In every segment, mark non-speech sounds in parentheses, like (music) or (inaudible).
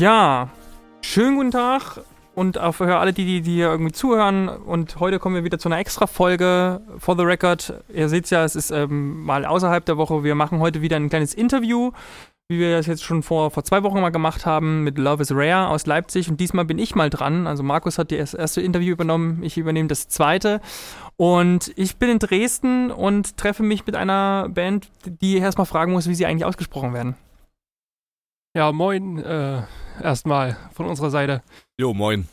Ja, schönen guten Tag und auch für alle, die, die, die hier irgendwie zuhören. Und heute kommen wir wieder zu einer Extra-Folge for the record. Ihr seht ja, es ist ähm, mal außerhalb der Woche. Wir machen heute wieder ein kleines Interview, wie wir das jetzt schon vor, vor zwei Wochen mal gemacht haben mit Love is Rare aus Leipzig. Und diesmal bin ich mal dran. Also Markus hat das erste Interview übernommen, ich übernehme das zweite. Und ich bin in Dresden und treffe mich mit einer Band, die erstmal fragen muss, wie sie eigentlich ausgesprochen werden. Ja, moin, äh, erstmal von unserer Seite. Jo, moin.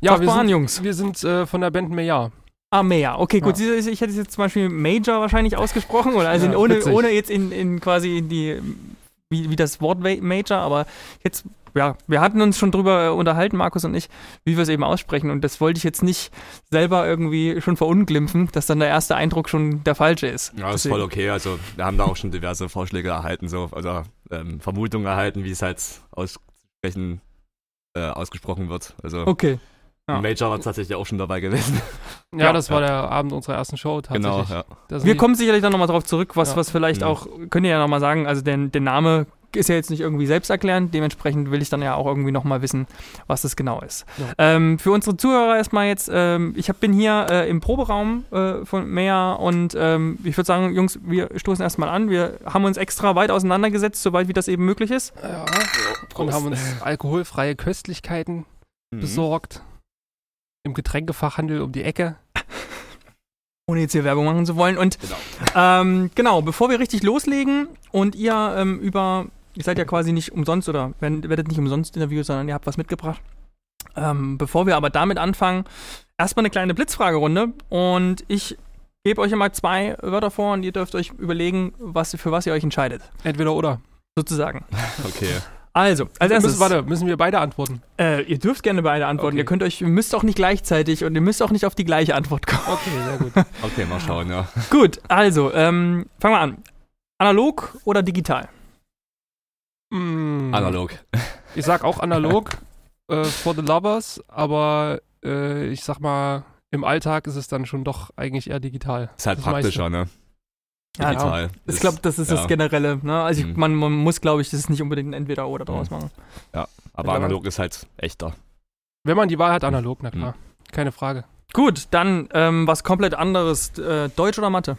Ja, wir sind, Jungs. wir sind äh, von der Band Meja. Ah, Meja. Okay, gut. Ja. Ich hätte es jetzt zum Beispiel Major wahrscheinlich ausgesprochen, oder also Ja, in, ohne, witzig. ohne jetzt in, in quasi in die, wie, wie das Wort Major, aber jetzt, ja, wir hatten uns schon drüber äh, unterhalten, Markus und ich, wie wir es eben aussprechen und das wollte ich jetzt nicht selber irgendwie schon verunglimpfen, dass dann der erste Eindruck schon der falsche ist. Ja, ist Deswegen- voll okay. Also, wir haben da auch schon diverse Vorschläge erhalten, so, also ähm, Vermutungen erhalten, wie es halt aussprechen, äh, ausgesprochen wird. Also, Okay. Ja. Major war tatsächlich auch schon dabei gewesen. (laughs) Ja, Ja. das war der Abend unserer ersten Show genau, tatsächlich. sind Wir kommen sicherlich dann nochmal drauf zurück, was, Ja. was vielleicht auch, könnt ihr ja nochmal sagen, also der, der Name ist ja jetzt nicht irgendwie selbsterklärend, dementsprechend will ich dann ja auch irgendwie nochmal wissen, was das genau ist. Ja. Ähm, für unsere Zuhörer erstmal jetzt, ähm, ich hab, bin hier äh, im Proberaum äh, von Mea und ähm, ich würde sagen, Jungs, wir stoßen erstmal an. Wir haben uns extra weit auseinandergesetzt, soweit wie das eben möglich ist. Ja, und haben uns alkoholfreie Köstlichkeiten Mhm. besorgt. Im Getränkefachhandel um die Ecke. (laughs) ohne jetzt hier Werbung machen zu wollen. Und Genau. ähm, genau, bevor wir richtig loslegen und ihr ähm, über, ihr seid ja quasi nicht umsonst oder werdet werdet nicht umsonst interviewt, sondern ihr habt was mitgebracht. Ähm, bevor wir aber damit anfangen, erstmal eine kleine Blitzfragerunde und ich gebe euch immer zwei Wörter vor und ihr dürft euch überlegen, was, für was ihr euch entscheidet, Entweder oder. sozusagen. (laughs) Okay. Also, als erstes, müssen, warte, müssen wir beide antworten? äh, ihr dürft gerne beide antworten. Okay. Ihr könnt euch, ihr müsst auch nicht gleichzeitig und ihr müsst auch nicht auf die gleiche Antwort kommen. Okay, sehr gut. (laughs) Okay, mal schauen, ja. Gut, also, ähm, fangen wir an. Analog oder digital? Mm, Analog. Ich sag auch analog (laughs) äh, for the lovers, aber äh, ich sag mal, im Alltag ist es dann schon doch eigentlich eher digital. Ist halt Das praktischer, ne? Ja, Digital. Ich Ist- glaube, das ist ja. das Generelle. Ne? Also ich, Mhm. man, man muss, glaube ich, das ist nicht unbedingt ein Entweder oder draus machen. Aber analog ist halt echter. Wenn man die Wahl hat, analog, na klar. Keine Frage. Gut, dann ähm, was komplett anderes. Äh, Deutsch oder Mathe?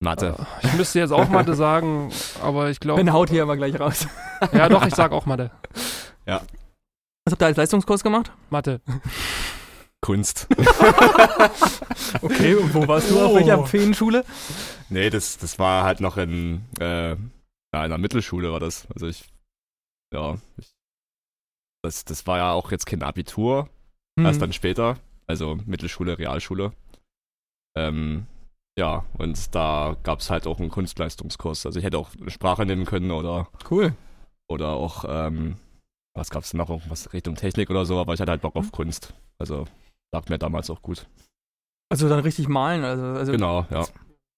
Mathe. Äh, Ich müsste jetzt auch Mathe (laughs) sagen, aber ich glaube. Dann haut hier aber gleich raus. Ja, doch, ich sag auch Mathe. Was habt ihr als Leistungskurs gemacht? Mathe. (laughs) Kunst. (laughs) Okay, und wo warst du? Auf welcher Feenschule? nee, das, das war halt noch in, äh, ja, in der Mittelschule war das. Also ich, ja, ich, das, das war ja auch jetzt kein Abitur, Hm. erst dann später, also Mittelschule, Realschule. Ähm, ja, und da gab es halt auch einen Kunstleistungskurs. Also ich hätte auch eine Sprache nehmen können oder, Cool. oder auch, ähm, was gab es noch, irgendwas Richtung Technik oder so, aber ich hatte halt Bock auf Kunst. Also lag mir damals auch gut. Also dann richtig malen. Also, also Genau, ja.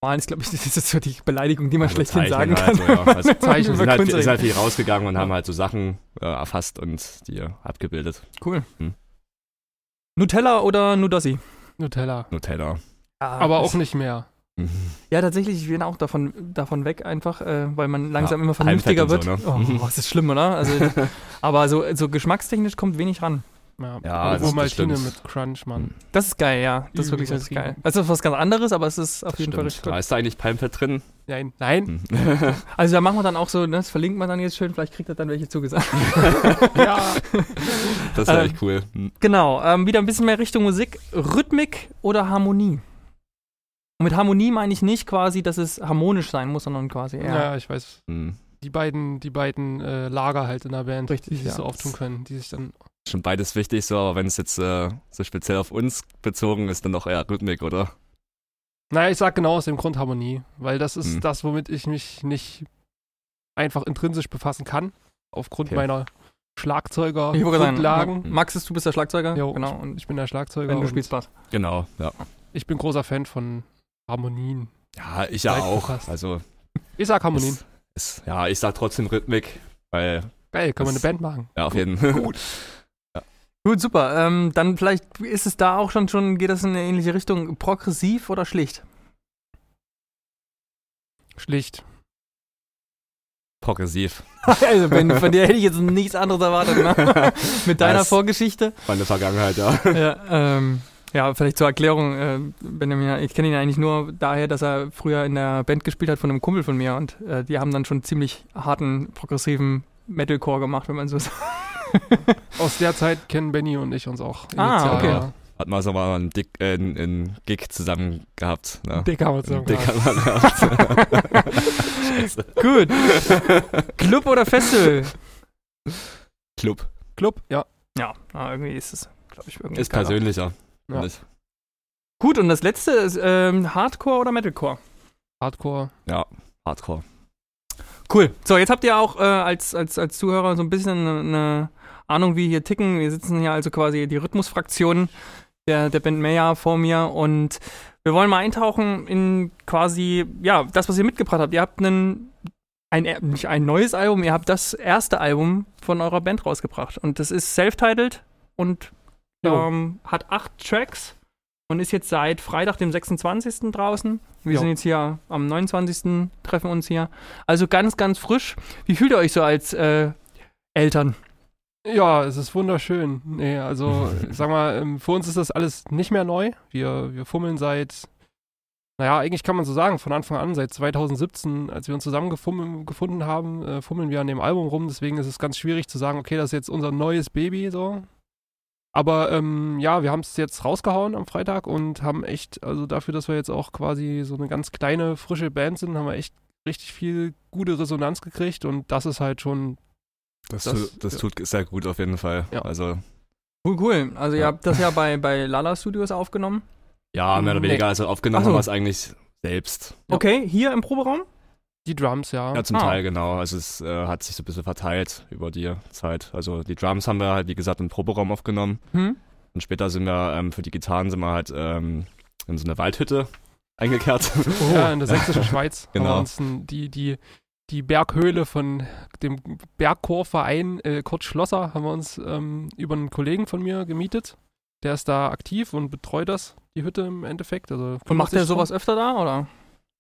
malen ist, glaube ich, (laughs) das ist so die Beleidigung, die man Also schlechthin sagen Zeichnen kann. halt so, ja. Also Zeichnen Wir sind halt, sind halt viel rausgegangen und haben halt so Sachen äh, erfasst und die abgebildet. Cool. Hm. Nutella oder Nudossi? Nutella. Nutella. Aber auch nicht mehr. (laughs) Ja, tatsächlich, ich bin auch davon, davon weg einfach, äh, weil man langsam Ja, immer vernünftiger wird. So, ne? Oh, (laughs) das ist schlimm, oder? Also, aber so, so geschmackstechnisch kommt wenig ran. Ja, Ja, das- Ovaltine stimmt. mit Crunch, Mann. Das ist geil, ja. Das ist wirklich ist geil. Also das ist was ganz anderes, aber es ist auf Das jeden Fall stimmt. richtig gut. Da ist da eigentlich Palmfett drin? Nein, nein. Hm. (laughs) Also da machen wir dann auch so, ne, das verlinkt man dann jetzt schön, vielleicht kriegt er dann welche zugesagt. (laughs) Ja. (laughs) Das wäre Ähm, echt cool. Hm. genau, ähm, wieder ein bisschen mehr Richtung Musik. Rhythmik oder Harmonie? Und mit Harmonie meine ich nicht quasi, dass es harmonisch sein muss, sondern quasi eher. ja, ich weiß. Hm. Die beiden, die beiden äh, Lager halt in der Band, Richtig, die sich ja. so auftun können, die sich dann. Schon beides wichtig, so, aber wenn es jetzt äh, so speziell auf uns bezogen ist, dann doch eher Rhythmik, oder? Naja, ich sag genau aus dem Grund Harmonie, weil das ist Hm. das, womit ich mich nicht einfach intrinsisch befassen kann, aufgrund Okay. meiner Schlagzeuger, sagen, Grundlagen. ja. Max, ist, du bist der Schlagzeuger. Jo, genau. Und Ich bin der Schlagzeuger. wenn du spielst Bass. Genau, ja. Ich bin großer Fan von Harmonien. Ja, ich ja auch. Also, Ich sag Harmonien. ist, ist, ja, ich sag trotzdem Rhythmik, weil, Geil, können wir eine Band machen. ja, auf jeden (laughs) Fall. Gut. Gut, super. Ähm, dann vielleicht ist es da auch schon, schon, geht das in eine ähnliche Richtung. Progressiv oder schlicht? Schlicht. Progressiv. (laughs) also, wenn, (laughs) von dir hätte ich jetzt nichts anderes erwartet, ne? (laughs) Mit deiner Das- Vorgeschichte. Meine Vergangenheit, ja. ja, ähm, ja, vielleicht zur Erklärung, äh, Benjamin, ich kenne ihn eigentlich nur daher, dass er früher in der Band gespielt hat von einem Kumpel von mir und äh, die haben dann schon ziemlich harten, progressiven Metalcore gemacht, wenn man so sagt. (laughs) Aus der Zeit kennen Benny und ich uns auch. Ah, okay. ja. Hat mal so mal einen, Dick, äh, einen, einen Gig zusammen gehabt. Ne? Dick haben wir zusammen Dick gehabt. hat man gehabt. (laughs) (laughs) Scheiße. Gut. Club oder Festival? Club. Club, ja. Ja, ah, irgendwie ist es, glaube ich, irgendwie Ist persönlicher. Ja. Gut, und das letzte ist ähm, Hardcore oder Metalcore? Hardcore. Ja, Hardcore. Cool. So, jetzt habt ihr auch äh, als, als, als Zuhörer so ein bisschen eine, eine Ahnung, wie hier ticken. Wir sitzen hier also quasi die Rhythmusfraktion der, der Band Meyer vor mir und wir wollen mal eintauchen in quasi, ja, das, was ihr mitgebracht habt. Ihr habt einen, ein, nicht ein neues Album, ihr habt das erste Album von eurer Band rausgebracht und das ist self-titled und ähm, hat acht Tracks und ist jetzt seit Freitag, dem 26. draußen. Wir Jo. sind jetzt hier am 29. treffen uns hier. Also ganz, ganz frisch. Wie fühlt ihr euch so als äh, Eltern? Ja, es ist wunderschön. Nee, also, (laughs) sag mal, ähm, für uns ist das alles nicht mehr neu. Wir, wir fummeln seit, naja, eigentlich kann man so sagen, von Anfang an, seit 2017, als wir uns zusammengefunden haben, äh, fummeln wir an dem Album rum. Deswegen ist es ganz schwierig zu sagen, okay, das ist jetzt unser neues Baby, so. Aber ähm, ja, wir haben es jetzt rausgehauen am Freitag und haben echt, also dafür, dass wir jetzt auch quasi so eine ganz kleine, frische Band sind, haben wir echt richtig viel gute Resonanz gekriegt und das ist halt schon Das, Das- tu, das ja. tut sehr gut auf jeden Fall. Ja. Also, Cool, cool. Also ihr habt das ja bei, bei Lala Studios aufgenommen. ja, mehr oder Nee. weniger. Also aufgenommen so. haben wir es eigentlich selbst. Ja. Okay, hier im Proberaum? die Drums, ja. Ja, zum Ah. Teil, genau. Also es äh, hat sich so ein bisschen verteilt über die Zeit. Also die Drums haben wir halt, wie gesagt, im Proberaum aufgenommen. Hm? Und später sind wir, ähm, für die Gitarren sind wir halt ähm, in so eine Waldhütte eingekehrt. Ja, in der (laughs) sächsischen Schweiz Genau. ein, die, die, die Berghöhle von dem Bergchorverein äh, Kurt Schlosser haben wir uns ähm, über einen Kollegen von mir gemietet. Der ist da aktiv und betreut das, die Hütte im Endeffekt. Also Und macht der sowas öfter da, oder?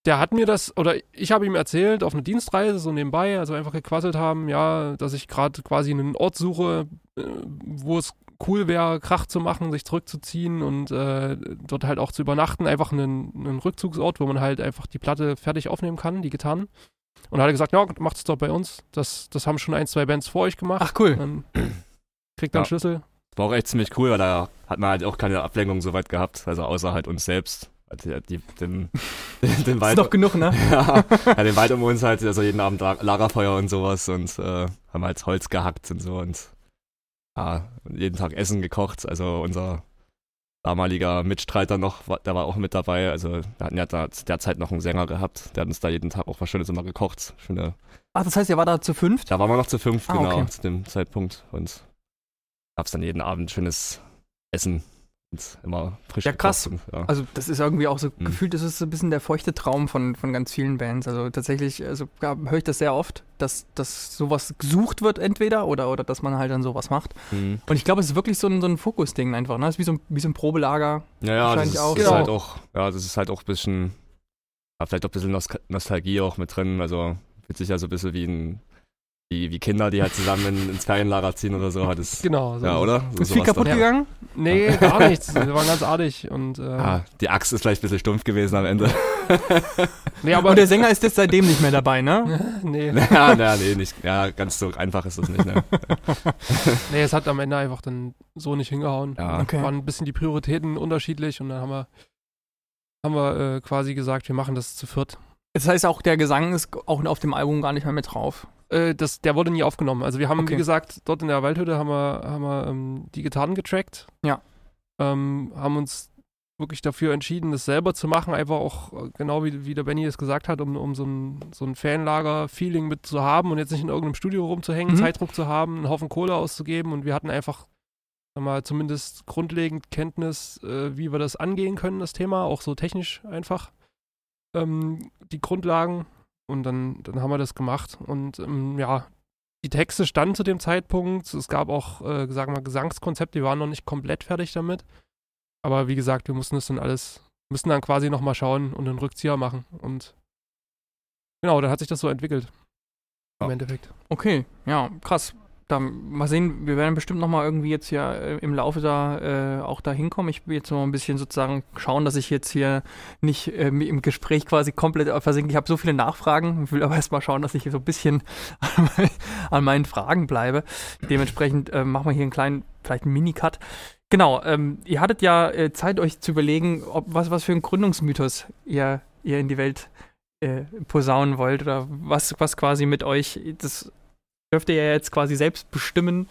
Der hat mir das, oder ich habe ihm erzählt, auf einer Dienstreise, so nebenbei, also einfach gequasselt haben, ja, dass ich gerade quasi einen Ort suche, äh, wo es cool wäre, Krach zu machen, sich zurückzuziehen und äh, dort halt auch zu übernachten. Einfach einen, einen Rückzugsort, wo man halt einfach die Platte fertig aufnehmen kann, die Gitarren. Und hat er gesagt, ja, macht's doch bei uns. Das, das haben schon ein, zwei Bands vor euch gemacht. Ach cool. Dann kriegt dann Ja. Schlüssel. War auch echt ziemlich cool, weil da hat man halt auch keine Ablenkung so weit gehabt. Also außer halt uns selbst. Also die, den, (laughs) den, den Ist Wald. doch genug, ne? (laughs) ja, ja, den Wald um uns halt, also jeden Abend La- Lagerfeuer und sowas und äh, haben halt Holz gehackt und so und ja, jeden Tag Essen gekocht. Also unser damaliger Mitstreiter noch, war- der war auch mit dabei. Also wir hatten ja da zu der Zeit noch einen Sänger gehabt, der hat uns da jeden Tag auch was Schönes immer gekocht. Schöne, Ach, das heißt, ihr war da zu fünft? da waren wir noch zu fünf, Ah, genau, okay. zu dem Zeitpunkt und gab's dann jeden Abend schönes Essen immer frisch Ja, krass. ja. Also das ist irgendwie auch so Mhm. gefühlt, das ist so ein bisschen der feuchte Traum von, von ganz vielen Bands. Also tatsächlich, also ja, höre ich das sehr oft, dass, dass sowas gesucht wird entweder oder, oder dass man halt dann sowas macht. Mhm. Und ich glaube, es ist wirklich so ein, so ein Fokusding einfach. Ne? Es ist wie so ein, wie so ein Probelager. Ja, ja, das Wahrscheinlich ist, auch. ist Genau. halt auch, ja, das ist halt auch ein bisschen, ja, vielleicht auch ein bisschen Nos Nostalgie auch mit drin. Also fühlt sich ja so ein bisschen wie ein, wie, wie Kinder, die halt zusammen in, (laughs) ins Ferienlager ziehen oder so. Hat es, Genau. so ja, oder? So, Ist viel kaputt dann. gegangen? Nee, gar nichts. Wir waren ganz artig. Und, äh, Ah, die Axt ist vielleicht ein bisschen stumpf gewesen am Ende. (laughs) nee, aber Und der Sänger ist jetzt seitdem nicht mehr dabei, ne? (laughs) nee. ja, na, nee, nicht. Ja, ganz so einfach ist das nicht. Ne? Nee, es hat am Ende einfach dann so nicht hingehauen. Ja. Okay. Waren ein bisschen die Prioritäten unterschiedlich und dann haben wir, haben wir äh, quasi gesagt, wir machen das zu viert. Das heißt auch, der Gesang ist auch auf dem Album gar nicht mehr mit drauf. Äh, das, der wurde nie aufgenommen. Also wir haben, Okay. wie gesagt, dort in der Waldhütte haben wir, haben wir ähm, die Gitarren getrackt. Ja. Ähm, haben uns wirklich dafür entschieden, das selber zu machen, einfach auch äh, genau wie, wie der Benny es gesagt hat, um, um so ein, so ein Fanlager-Feeling mit zu haben und jetzt nicht in irgendeinem Studio rumzuhängen, Mhm. Zeitdruck zu haben, einen Haufen Kohle auszugeben und wir hatten einfach mal, zumindest grundlegend Kenntnis, äh, wie wir das angehen können, das Thema, auch so technisch einfach ähm, die Grundlagen und dann, dann haben wir das gemacht und ähm, ja, die Texte standen zu dem Zeitpunkt. Es gab auch, äh, sagen wir mal, Gesangskonzepte, die waren noch nicht komplett fertig damit. Aber wie gesagt, wir mussten das dann alles, müssen dann quasi nochmal schauen und einen Rückzieher machen. Und genau, dann hat sich das so entwickelt. Im Ja. Endeffekt. Okay, ja, krass. Dann mal sehen, wir werden bestimmt nochmal irgendwie jetzt hier äh, im Laufe da äh, auch da hinkommen. Ich will jetzt noch ein bisschen sozusagen schauen, dass ich jetzt hier nicht äh, im Gespräch quasi komplett versinke. Ich habe so viele Nachfragen, will aber erstmal schauen, dass ich so ein bisschen an, (laughs) mein, an meinen Fragen bleibe. Dementsprechend äh, machen wir hier einen kleinen, vielleicht einen Mini-Cut. Genau, ähm, ihr hattet ja äh, Zeit, euch zu überlegen, ob, was, was für ein Gründungsmythos ihr, ihr in die Welt äh, posaunen wollt oder was, was quasi mit euch, das dürft ihr ja jetzt quasi selbst bestimmen.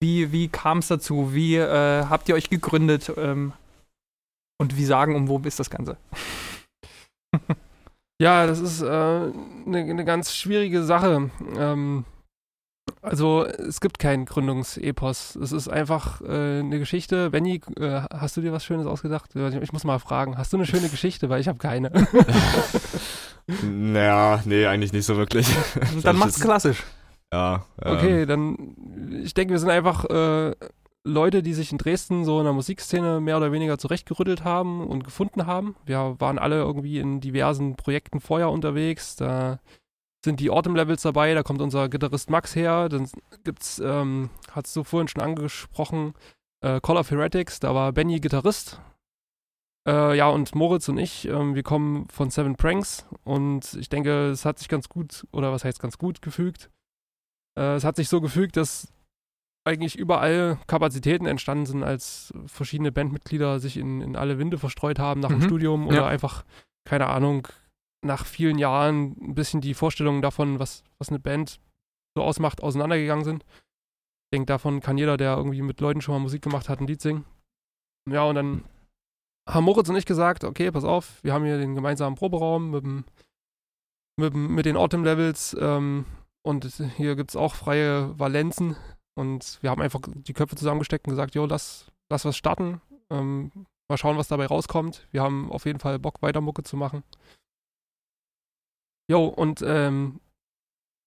Wie, wie kam es dazu? Wie äh, habt ihr euch gegründet? Ähm, und wie sagen, um wo ist das Ganze? (laughs) Ja, das ist eine äh, ne ganz schwierige Sache. Ähm, also es gibt keinen Gründungsepos. Es ist einfach äh, eine Geschichte. Benny, äh, hast du dir was Schönes ausgedacht? Ich muss mal fragen. Hast du eine schöne Geschichte? Weil ich habe keine. (laughs) naja, nee, eigentlich nicht so wirklich. Dann macht's jetzt- klassisch. Ja. ähm, Okay, dann, ich denke, wir sind einfach äh, Leute, die sich in Dresden so in der Musikszene mehr oder weniger zurechtgerüttelt haben und gefunden haben. Wir waren alle irgendwie in diversen Projekten vorher unterwegs. Da sind die Autumn-Levels dabei, da kommt unser Gitarrist Max her. Dann gibt's, ähm, hast du vorhin schon angesprochen, äh, Call of Heretics, da war Benny Gitarrist. Äh, ja, und Moritz und ich, ähm, wir kommen von Seven Pranks und ich denke, es hat sich ganz gut, oder was heißt ganz gut gefügt. Äh, es hat sich so gefügt, dass eigentlich überall Kapazitäten entstanden sind, als verschiedene Bandmitglieder sich in, in alle Winde verstreut haben nach dem Mhm. Studium oder Ja. einfach, keine Ahnung, nach vielen Jahren ein bisschen die Vorstellungen davon, was, was eine Band so ausmacht, auseinandergegangen sind. Ich denke, davon kann jeder, der irgendwie mit Leuten schon mal Musik gemacht hat, ein Lied singen. Ja, und dann haben Moritz und ich gesagt, okay, pass auf, wir haben hier den gemeinsamen Proberaum mit, dem, mit, dem, mit den Autumn-Levels ähm, und hier gibt es auch freie Valenzen und wir haben einfach die Köpfe zusammengesteckt und gesagt, jo, lass, lass was starten, ähm, mal schauen, was dabei rauskommt. Wir haben auf jeden Fall Bock, weiter Mucke zu machen. Jo, und ähm,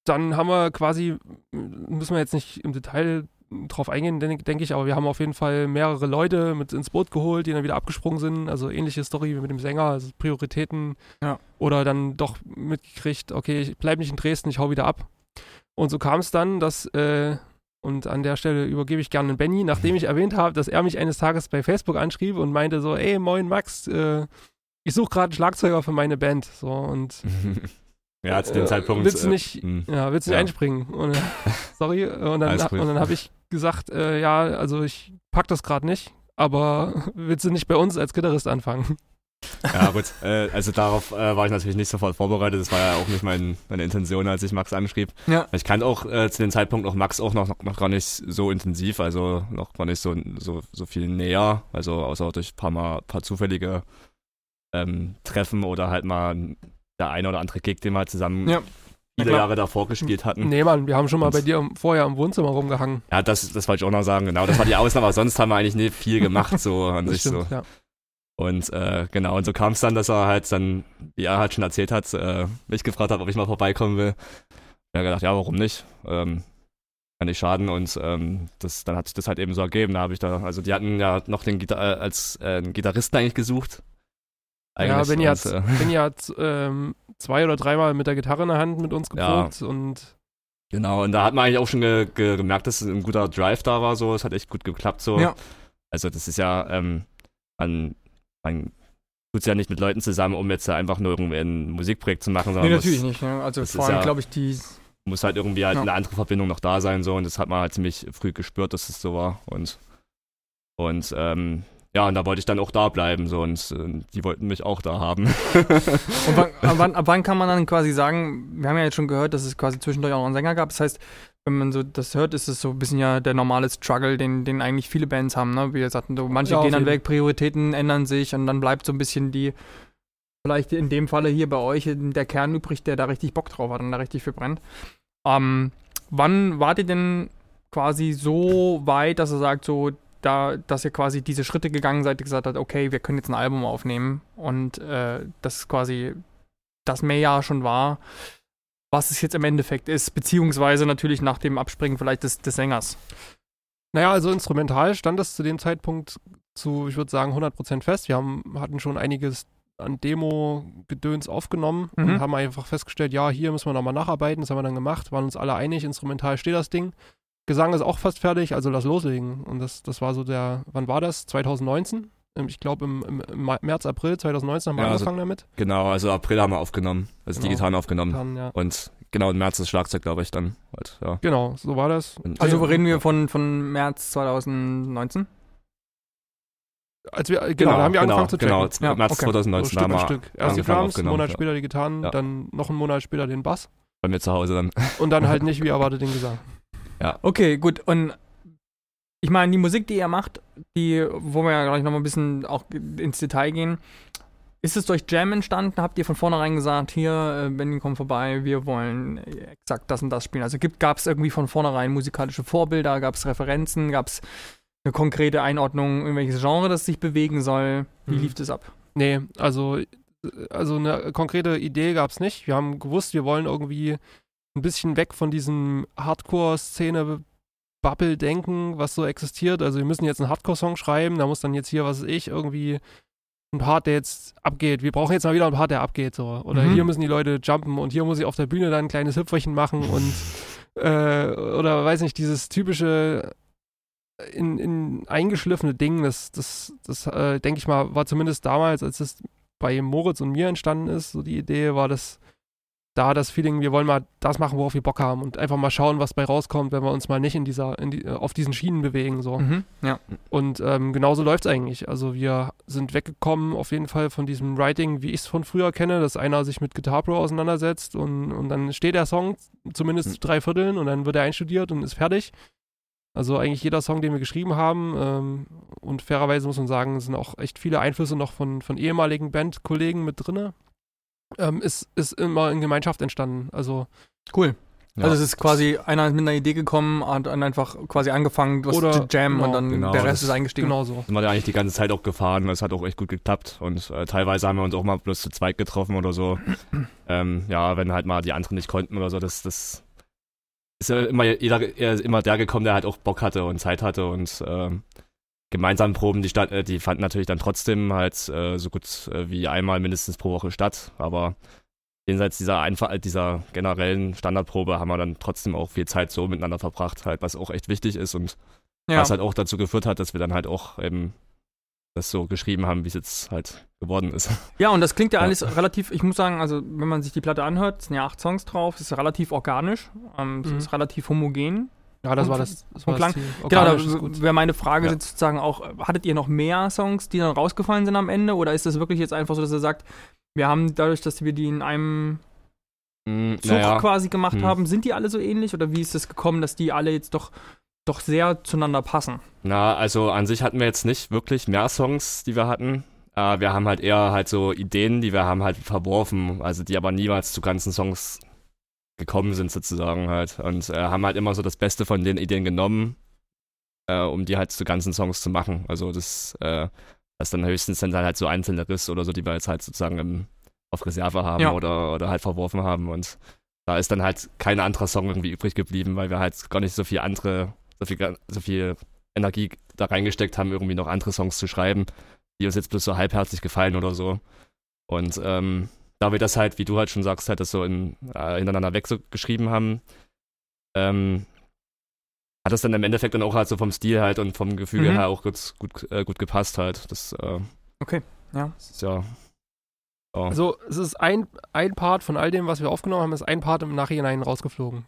dann haben wir quasi, müssen wir jetzt nicht im Detail drauf eingehen, denke denk ich, aber wir haben auf jeden Fall mehrere Leute mit ins Boot geholt, die dann wieder abgesprungen sind. Also ähnliche Story wie mit dem Sänger, also Prioritäten. Ja. Oder dann doch mitgekriegt, okay, ich bleib nicht in Dresden, ich hau wieder ab. Und so kam es dann, dass, äh, und an der Stelle übergebe ich gerne an Benny, nachdem ich erwähnt habe, dass er mich eines Tages bei Facebook anschrieb und meinte so, ey, moin Max, äh, ich suche gerade einen Schlagzeuger für meine Band. So, und (laughs) ja, zu dem äh, Zeitpunkt. Willst du äh, nicht, mh. ja, willst du nicht Ja. einspringen? Und, äh, (laughs) sorry. Und dann, Alles ha- gut. und dann habe ich gesagt, äh, ja, also ich pack das gerade nicht, aber (laughs) willst du nicht bei uns als Gitarrist anfangen? Ja, gut. Äh, also darauf äh, war ich natürlich nicht sofort vorbereitet. Das war ja auch nicht mein, meine Intention, als ich Max anschrieb. Ja. Ich kannte auch äh, zu dem Zeitpunkt auch Max auch noch, noch, noch gar nicht so intensiv, also noch gar nicht so, so, so viel näher. Also außer durch ein paar Mal paar zufällige ähm, Treffen oder halt mal der eine oder andere Gig, den wir halt zusammen Ja. viele. Jahre davor gespielt hatten. Nee, Mann, wir haben schon mal Und- bei dir im, vorher im Wohnzimmer rumgehangen. Ja, das, das wollte ich auch noch sagen, genau. Das war die Ausnahme, aber sonst haben wir eigentlich nicht viel gemacht, so (laughs) an sich so. ja. Und äh, genau, und so kam es dann, dass er halt dann, wie er halt schon erzählt hat, äh, mich gefragt hat, ob ich mal vorbeikommen will. Ich habe gedacht, ja, warum nicht? Ähm, kann nicht schaden und ähm, das, dann hat sich das halt eben so ergeben. Da habe ich da, also die hatten ja noch den Gita äh, als äh, einen Gitarristen eigentlich gesucht. Ja, Eigentlich Benny und, hat, äh, Benny hat ähm, zwei oder dreimal mit der Gitarre in der Hand mit uns Ja. geprobt und Genau, und da hat man eigentlich auch schon ge ge gemerkt, dass ein guter Drive da war, so, es hat echt gut geklappt, so. Ja. Also das ist ja, ähm, man, man tut ja nicht mit Leuten zusammen, um jetzt einfach nur irgendwie ein Musikprojekt zu machen, Nee, sondern natürlich muss, nicht. Ne? Also das vor allem, ja- glaube ich, die. muss halt irgendwie halt Ja. eine andere Verbindung noch da sein, so, und das hat man halt ziemlich früh gespürt, dass es so war, und, und, ähm, ja, und da wollte ich dann auch da bleiben, so, und äh, die wollten mich auch da haben. Und wann, (laughs) ab, wann, ab wann kann man dann quasi sagen, wir haben ja jetzt schon gehört, dass es quasi zwischendurch auch noch einen Sänger gab. Das heißt, wenn man so das hört, ist es so ein bisschen ja der normale Struggle, den, den eigentlich viele Bands haben. Ne? Wie wir sagten, so, manche Ja, gehen dann weg, Prioritäten ändern sich und dann bleibt so ein bisschen die, vielleicht in dem Falle hier bei euch, der Kern übrig, der da richtig Bock drauf hat und da richtig für brennt. Ähm, wann wart ihr denn quasi so weit, dass ihr sagt, so, da, dass ihr quasi diese Schritte gegangen seid, gesagt habt, okay, wir können jetzt ein Album aufnehmen und äh, das quasi das Mehrjahr schon war, was es jetzt im Endeffekt ist, beziehungsweise natürlich nach dem Abspringen vielleicht des, des Sängers. Naja, also instrumental stand das zu dem Zeitpunkt zu, ich würde sagen, 100% fest. Wir haben, hatten schon einiges an Demo-Gedöns aufgenommen Mhm. und haben einfach festgestellt, ja, hier müssen wir nochmal nacharbeiten. Das haben wir dann gemacht, waren uns alle einig, instrumental steht das Ding. Gesang ist auch fast fertig, also lass loslegen. Und das, das war so der, wann war das? 2019? Ähm, Ich glaube im, im, März, April 2019 haben wir Ja, also- angefangen damit. Genau, also April haben wir aufgenommen, also Genau. die Gitarren aufgenommen. Dann, ja. Und genau im März das Schlagzeug, glaube ich, dann. Halt, ja. Genau, so war das. Und- Also Ja. reden wir von, von März 2019? Als wir, genau, da haben wir angefangen zu Genau, tracken. Ja, März okay. 2019 Stück haben wir Stück. Erst die angefangen Drums, einen aufgenommen, Monat ja. später die Gitarren, Ja. dann noch einen Monat später den Bass bei mir zu Hause dann. und dann halt nicht (laughs) wie erwartet den Gesang. Okay, gut. Und ich meine, die Musik, die ihr macht, die, wo wir ja gleich nochmal ein bisschen auch ins Detail gehen, ist es durch Jam entstanden? Habt ihr von vornherein gesagt, hier, äh, Benny, komm vorbei, wir wollen exakt das und das spielen? Also gab es irgendwie von vornherein musikalische Vorbilder, gab es Referenzen, gab es eine konkrete Einordnung, in welches Genre das sich bewegen soll? Wie Mhm. lief das ab? Nee, also, also eine konkrete Idee gab es nicht. Wir haben gewusst, wir wollen irgendwie ein bisschen weg von diesem Hardcore-Szene Bubble denken, was so existiert. Also wir müssen jetzt einen Hardcore-Song schreiben, da muss dann jetzt hier, was weiß ich, irgendwie ein Part, der jetzt abgeht. Wir brauchen jetzt mal wieder einen Part, der abgeht. So. Oder Mhm. hier müssen die Leute jumpen und hier muss ich auf der Bühne dann ein kleines Hüpferchen machen und (laughs) äh, oder weiß nicht, dieses typische in, in eingeschliffene Ding, das, das, das äh, denke ich mal, war zumindest damals, als es bei Moritz und mir entstanden ist, so die Idee war das da das Feeling, wir wollen mal das machen, worauf wir Bock haben und einfach mal schauen, was bei rauskommt, wenn wir uns mal nicht in dieser, in die, auf diesen Schienen bewegen. So. Mhm. Ja. Und ähm, genauso läuft es eigentlich. Also wir sind weggekommen auf jeden Fall von diesem Writing, wie ich es von früher kenne, dass einer sich mit Guitar Pro auseinandersetzt und, und dann steht der Song zumindest Mhm. zu drei Vierteln und dann wird er einstudiert und ist fertig. Also eigentlich jeder Song, den wir geschrieben haben ähm, und fairerweise muss man sagen, es sind auch echt viele Einflüsse noch von, von ehemaligen Bandkollegen mit drinne. Ähm, ist, ist immer in Gemeinschaft entstanden. Also Cool. Ja. Also es ist quasi einer ist mit einer Idee gekommen und dann einfach quasi angefangen, was Oder- zu jammen und genau. dann Genau, der Rest ist eingestiegen. genau so. sind wir ja eigentlich die ganze Zeit auch gefahren. Das hat auch echt gut geklappt. Und äh, teilweise haben wir uns auch mal bloß zu zweit getroffen oder so. (clears throat) ähm, ja, wenn halt mal die anderen nicht konnten oder so. Das, das ist ja immer, jeder, er ist immer der gekommen, der halt auch Bock hatte und Zeit hatte. Und ähm, gemeinsam Proben, die, statt, äh, die fanden natürlich dann trotzdem halt äh, so gut äh, wie einmal mindestens pro Woche statt. Aber jenseits dieser, einfach, dieser generellen Standardprobe haben wir dann trotzdem auch viel Zeit so miteinander verbracht, halt, was auch echt wichtig ist und Ja. was halt auch dazu geführt hat, dass wir dann halt auch eben das so geschrieben haben, wie es jetzt halt geworden ist. (laughs) Ja, und das klingt ja Ja. alles relativ, ich muss sagen, also wenn man sich die Platte anhört, es sind ja acht Songs drauf, es ist relativ organisch, ähm, es Mhm. ist relativ homogen. Ja, das Und- war das, das, und war klang- das. Genau, da wäre meine Frage Ja. jetzt sozusagen auch, hattet ihr noch mehr Songs, die dann rausgefallen sind am Ende? Oder ist das wirklich jetzt einfach so, dass ihr sagt, wir haben dadurch, dass wir die in einem Mm, Zug naja, quasi gemacht Hm. haben, sind die alle so ähnlich? Oder wie ist es gekommen, dass die alle jetzt doch, doch sehr zueinander passen? na, also an sich hatten wir jetzt nicht wirklich mehr Songs, die wir hatten. Äh, wir haben halt eher halt so Ideen, die wir haben halt verworfen, also die aber niemals zu ganzen Songs gekommen sind sozusagen halt. Und äh, haben halt immer so das Beste von den Ideen genommen, äh, um die halt zu ganzen Songs zu machen. Also das, äh, das dann höchstens dann halt so einzelne Riss oder so, die wir jetzt halt sozusagen im, auf Reserve haben Ja. oder, oder halt verworfen haben. Und da ist dann halt kein anderer Song irgendwie übrig geblieben, weil wir halt gar nicht so viel andere, so viel, so viel Energie da reingesteckt haben, irgendwie noch andere Songs zu schreiben, die uns jetzt bloß so halbherzig gefallen oder so. Und ähm, da wir das halt, wie du halt schon sagst, halt das so in, äh, hintereinander weg so geschrieben haben, ähm, hat das dann im Endeffekt dann auch halt so vom Stil halt und vom Gefüge Mhm. her auch gut, gut, äh, gut gepasst halt. Das, äh, Okay, ja. ist ja. Oh. Also es ist ein, ein Part von all dem, was wir aufgenommen haben, ist ein Part im Nachhinein rausgeflogen.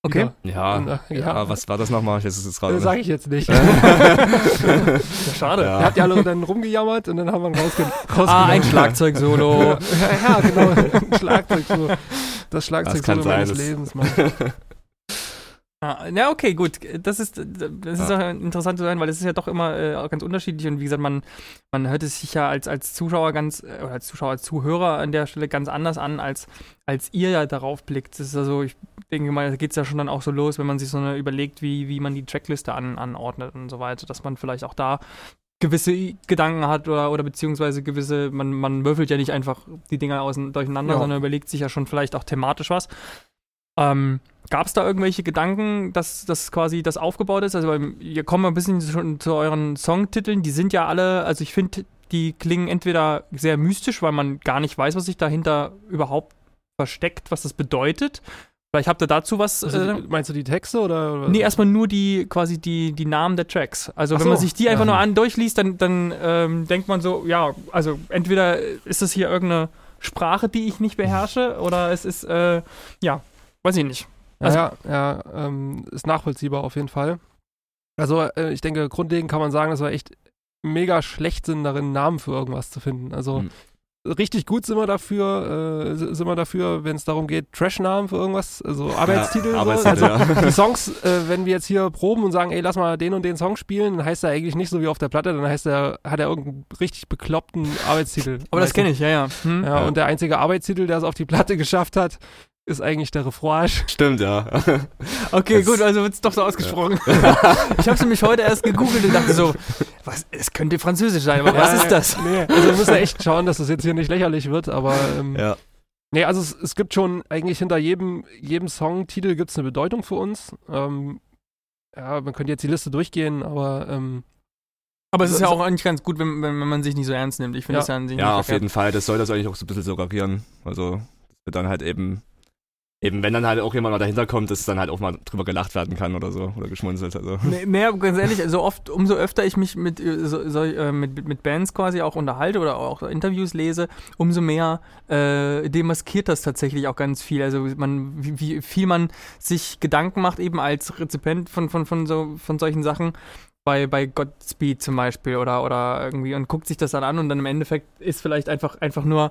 Okay. ja, Und, äh, ja, ja. was war das nochmal? Weiß es jetzt gerade Das sage ich jetzt nicht. (laughs) Ja, schade. Ja. Ihr habt ja alle dann rumgejammert und dann haben wir ihn rausge rausgenommen. Ah, ein Schlagzeug-Solo. ja, ja, genau. Ein Schlagzeug so. Das Schlagzeug Das kann so meines sein, das- Lebens, Mann. Ah, ja, okay, gut. Das ist, das ist Ja. auch interessant zu hören, weil es ist ja doch immer äh, ganz unterschiedlich und wie gesagt, man, man hört es sich ja als, als Zuschauer ganz, äh, oder als Zuschauer, als Zuhörer an der Stelle ganz anders an, als, als ihr ja darauf blickt. Das ist also, ich denke mal, da geht es ja schon dann auch so los, wenn man sich so eine überlegt, wie, wie man die Trackliste an, anordnet und so weiter, dass man vielleicht auch da gewisse Gedanken hat oder, oder beziehungsweise gewisse, man, man würfelt ja nicht einfach die Dinger außen, durcheinander, Ja. sondern überlegt sich ja schon vielleicht auch thematisch was. Ähm, Gab es da irgendwelche Gedanken, dass das quasi das aufgebaut ist? Also, ihr kommt mal ein bisschen schon zu euren Songtiteln. Die sind ja alle, also ich finde, die klingen entweder sehr mystisch, weil man gar nicht weiß, was sich dahinter überhaupt versteckt, was das bedeutet. Vielleicht habt ihr dazu was. Also, äh, meinst du die Texte oder? oder? Nee, erstmal nur die quasi die, die Namen der Tracks. Also Ach wenn man so. sich die einfach Ja. nur an durchliest, dann, dann ähm, denkt man so, ja, also entweder ist das hier irgendeine Sprache, die ich nicht beherrsche, oder es ist, äh, ja, weiß ich nicht. Ja, ja, ja ähm, ist nachvollziehbar auf jeden Fall. Also äh, ich denke, grundlegend kann man sagen, dass wir echt mega schlecht sind darin, Namen für irgendwas zu finden. Also Mhm. richtig gut sind wir dafür, äh, sind wir dafür, wenn es darum geht, Trash-Namen für irgendwas, also Arbeitstitel. Ja, so. Arbeitstitel, also ja. (laughs) die Songs, äh, wenn wir jetzt hier proben und sagen, ey, lass mal den und den Song spielen, dann heißt er eigentlich nicht so wie auf der Platte, dann heißt er, hat er irgendeinen richtig bekloppten Arbeitstitel. Aber das kenne ich, ja, ja. Hm? Ja, Ja. und der einzige Arbeitstitel, der es auf die Platte geschafft hat, ist eigentlich der Refroage. Stimmt, ja. (laughs) Okay, Das- gut, also wird es doch so ausgesprochen. (laughs) ich habe nämlich heute erst gegoogelt und dachte so, was, es könnte Französisch sein, aber was Ja, ist das? Nee, also wir müssen echt schauen, dass das jetzt hier nicht lächerlich wird, aber ähm, ja. nee, also es, es gibt schon eigentlich hinter jedem, jedem Songtitel gibt es eine Bedeutung für uns. Ähm, ja, man könnte jetzt die Liste durchgehen, aber ähm, Aber es ist ja auch eigentlich ganz gut, wenn, wenn, wenn man sich nicht so ernst nimmt. Ich finde Ja. das ja an sich Ja, nicht auf verkehrt. jeden Fall. Das soll das eigentlich auch so ein bisschen suggerieren. Also, das wird dann halt eben, eben wenn dann halt auch jemand mal dahinter kommt, dass dann halt auch mal drüber gelacht werden kann oder so, oder geschmunzelt. Also. Nee, aber ganz ehrlich, so oft, umso öfter ich mich mit, äh, so, so, äh, mit, mit Bands quasi auch unterhalte oder auch Interviews lese, umso mehr äh, demaskiert das tatsächlich auch ganz viel. Also man, wie, wie viel man sich Gedanken macht, eben als Rezipient von, von, von, so, von solchen Sachen. Bei, bei Godspeed zum Beispiel oder, oder irgendwie und guckt sich das dann an und dann im Endeffekt ist vielleicht einfach, einfach nur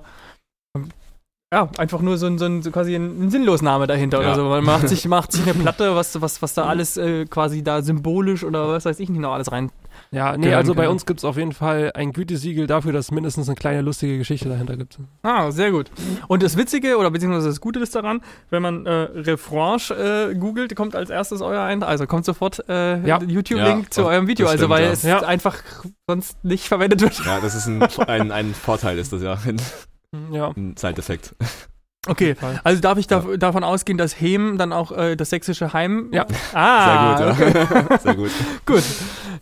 ja, einfach nur so ein, so ein so quasi ein, Sinnlosname dahinter oder Ja. so. Man macht sich, (laughs) macht sich eine Platte, was, was, was da alles äh, quasi da symbolisch oder was weiß ich nicht noch alles rein. ja, nee, also bei können. uns gibt es auf jeden Fall ein Gütesiegel dafür, dass es mindestens eine kleine lustige Geschichte dahinter gibt. Ah, sehr gut. Und das Witzige oder beziehungsweise das Gute ist daran, wenn man äh, Refranche äh, googelt, kommt als erstes euer ein, also kommt sofort äh, Ja. YouTube-Link Ja, zu eurem Video, also stimmt, weil ja. es Ja. einfach sonst nicht verwendet wird. Ja, das ist ein, ein, ein Vorteil, ist das ja. (laughs) Ein, Ja. ein Side-Effekt. Okay, also darf ich da, davon ausgehen, dass Heim dann auch äh, das sächsische Heim. Ja. Ah, (laughs) Sehr gut, ja. (laughs) Sehr gut. Gut,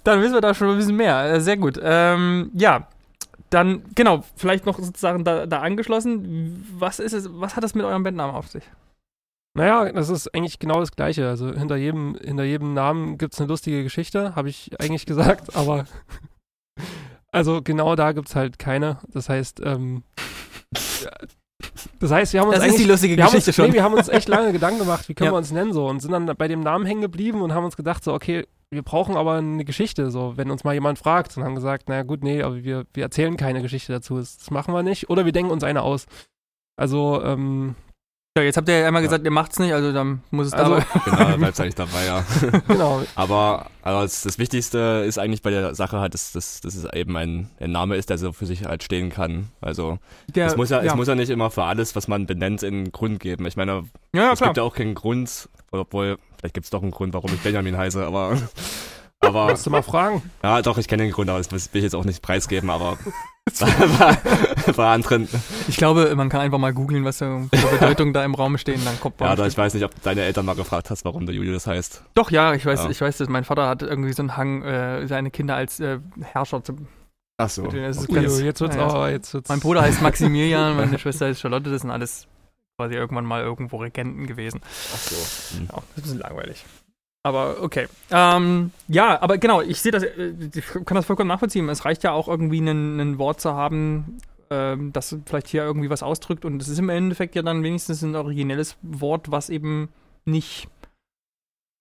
dann wissen wir da schon ein bisschen mehr. Äh, Sehr gut. Ähm, ja, dann, genau, vielleicht noch sozusagen da, da angeschlossen. Was ist es, was hat das mit eurem Bandnamen auf sich? Naja, das ist eigentlich genau das Gleiche. Also hinter jedem, hinter jedem Namen gibt es eine lustige Geschichte, habe ich eigentlich gesagt, aber (laughs) also genau da gibt es halt keine. Das heißt, ähm, das heißt, wir haben uns Das ist die lustige wir haben, Geschichte uns, schon. nee, wir haben uns echt lange Gedanken gemacht, wie können Ja. wir uns nennen so und sind dann bei dem Namen hängen geblieben und haben uns gedacht so, okay, wir brauchen aber eine Geschichte, so, wenn uns mal jemand fragt und haben gesagt, naja gut, nee, aber wir, wir erzählen keine Geschichte dazu, das, das machen wir nicht oder wir denken uns eine aus. Also, ähm, Ja, jetzt habt ihr ja einmal Ja. gesagt, ihr macht's nicht, also dann muss es Also- dabei. (laughs) Genau, da bleibt (laughs) eigentlich dabei, ja. (laughs) genau, Aber, aber das, das Wichtigste ist eigentlich bei der Sache halt, dass, dass, dass es eben ein, ein Name ist, der so für sich halt stehen kann. Also Der, es, muss ja, es muss ja nicht immer für alles, was man benennt, einen Grund geben. Ich meine, ja, ja, es klar. gibt ja auch keinen Grund, obwohl, vielleicht gibt es doch einen Grund, warum ich Benjamin heiße, aber. Aber, musst du mal fragen. ja, doch, ich kenne den Grund, aber das will ich jetzt auch nicht preisgeben, aber (laughs) (laughs) bei, bei anderen. Ich glaube, man kann einfach mal googeln, was für (laughs) Bedeutungen da im Raum stehen, dann kommt man. Ja, da ich weiß nicht, ob deine Eltern mal gefragt hast, warum du Julius heißt. Doch, ja, ich weiß, Ja. ich weiß, dass mein Vater hat irgendwie so einen Hang, äh, seine Kinder als äh, Herrscher zu Ach so. Das ist Ui, ganz- jetzt wird's ja, aber, jetzt wird's. Mein Bruder heißt Maximilian, meine Schwester heißt Charlotte, das sind alles quasi irgendwann mal irgendwo Regenten gewesen. Ach so. Hm. Ja, das ist ein bisschen langweilig. Aber okay. Ähm, ja, aber genau, ich sehe das, äh, ich kann das vollkommen nachvollziehen. Es reicht ja auch irgendwie ein, Wort zu haben, ähm, das vielleicht hier irgendwie was ausdrückt und es ist im Endeffekt ja dann wenigstens ein originelles Wort, was eben nicht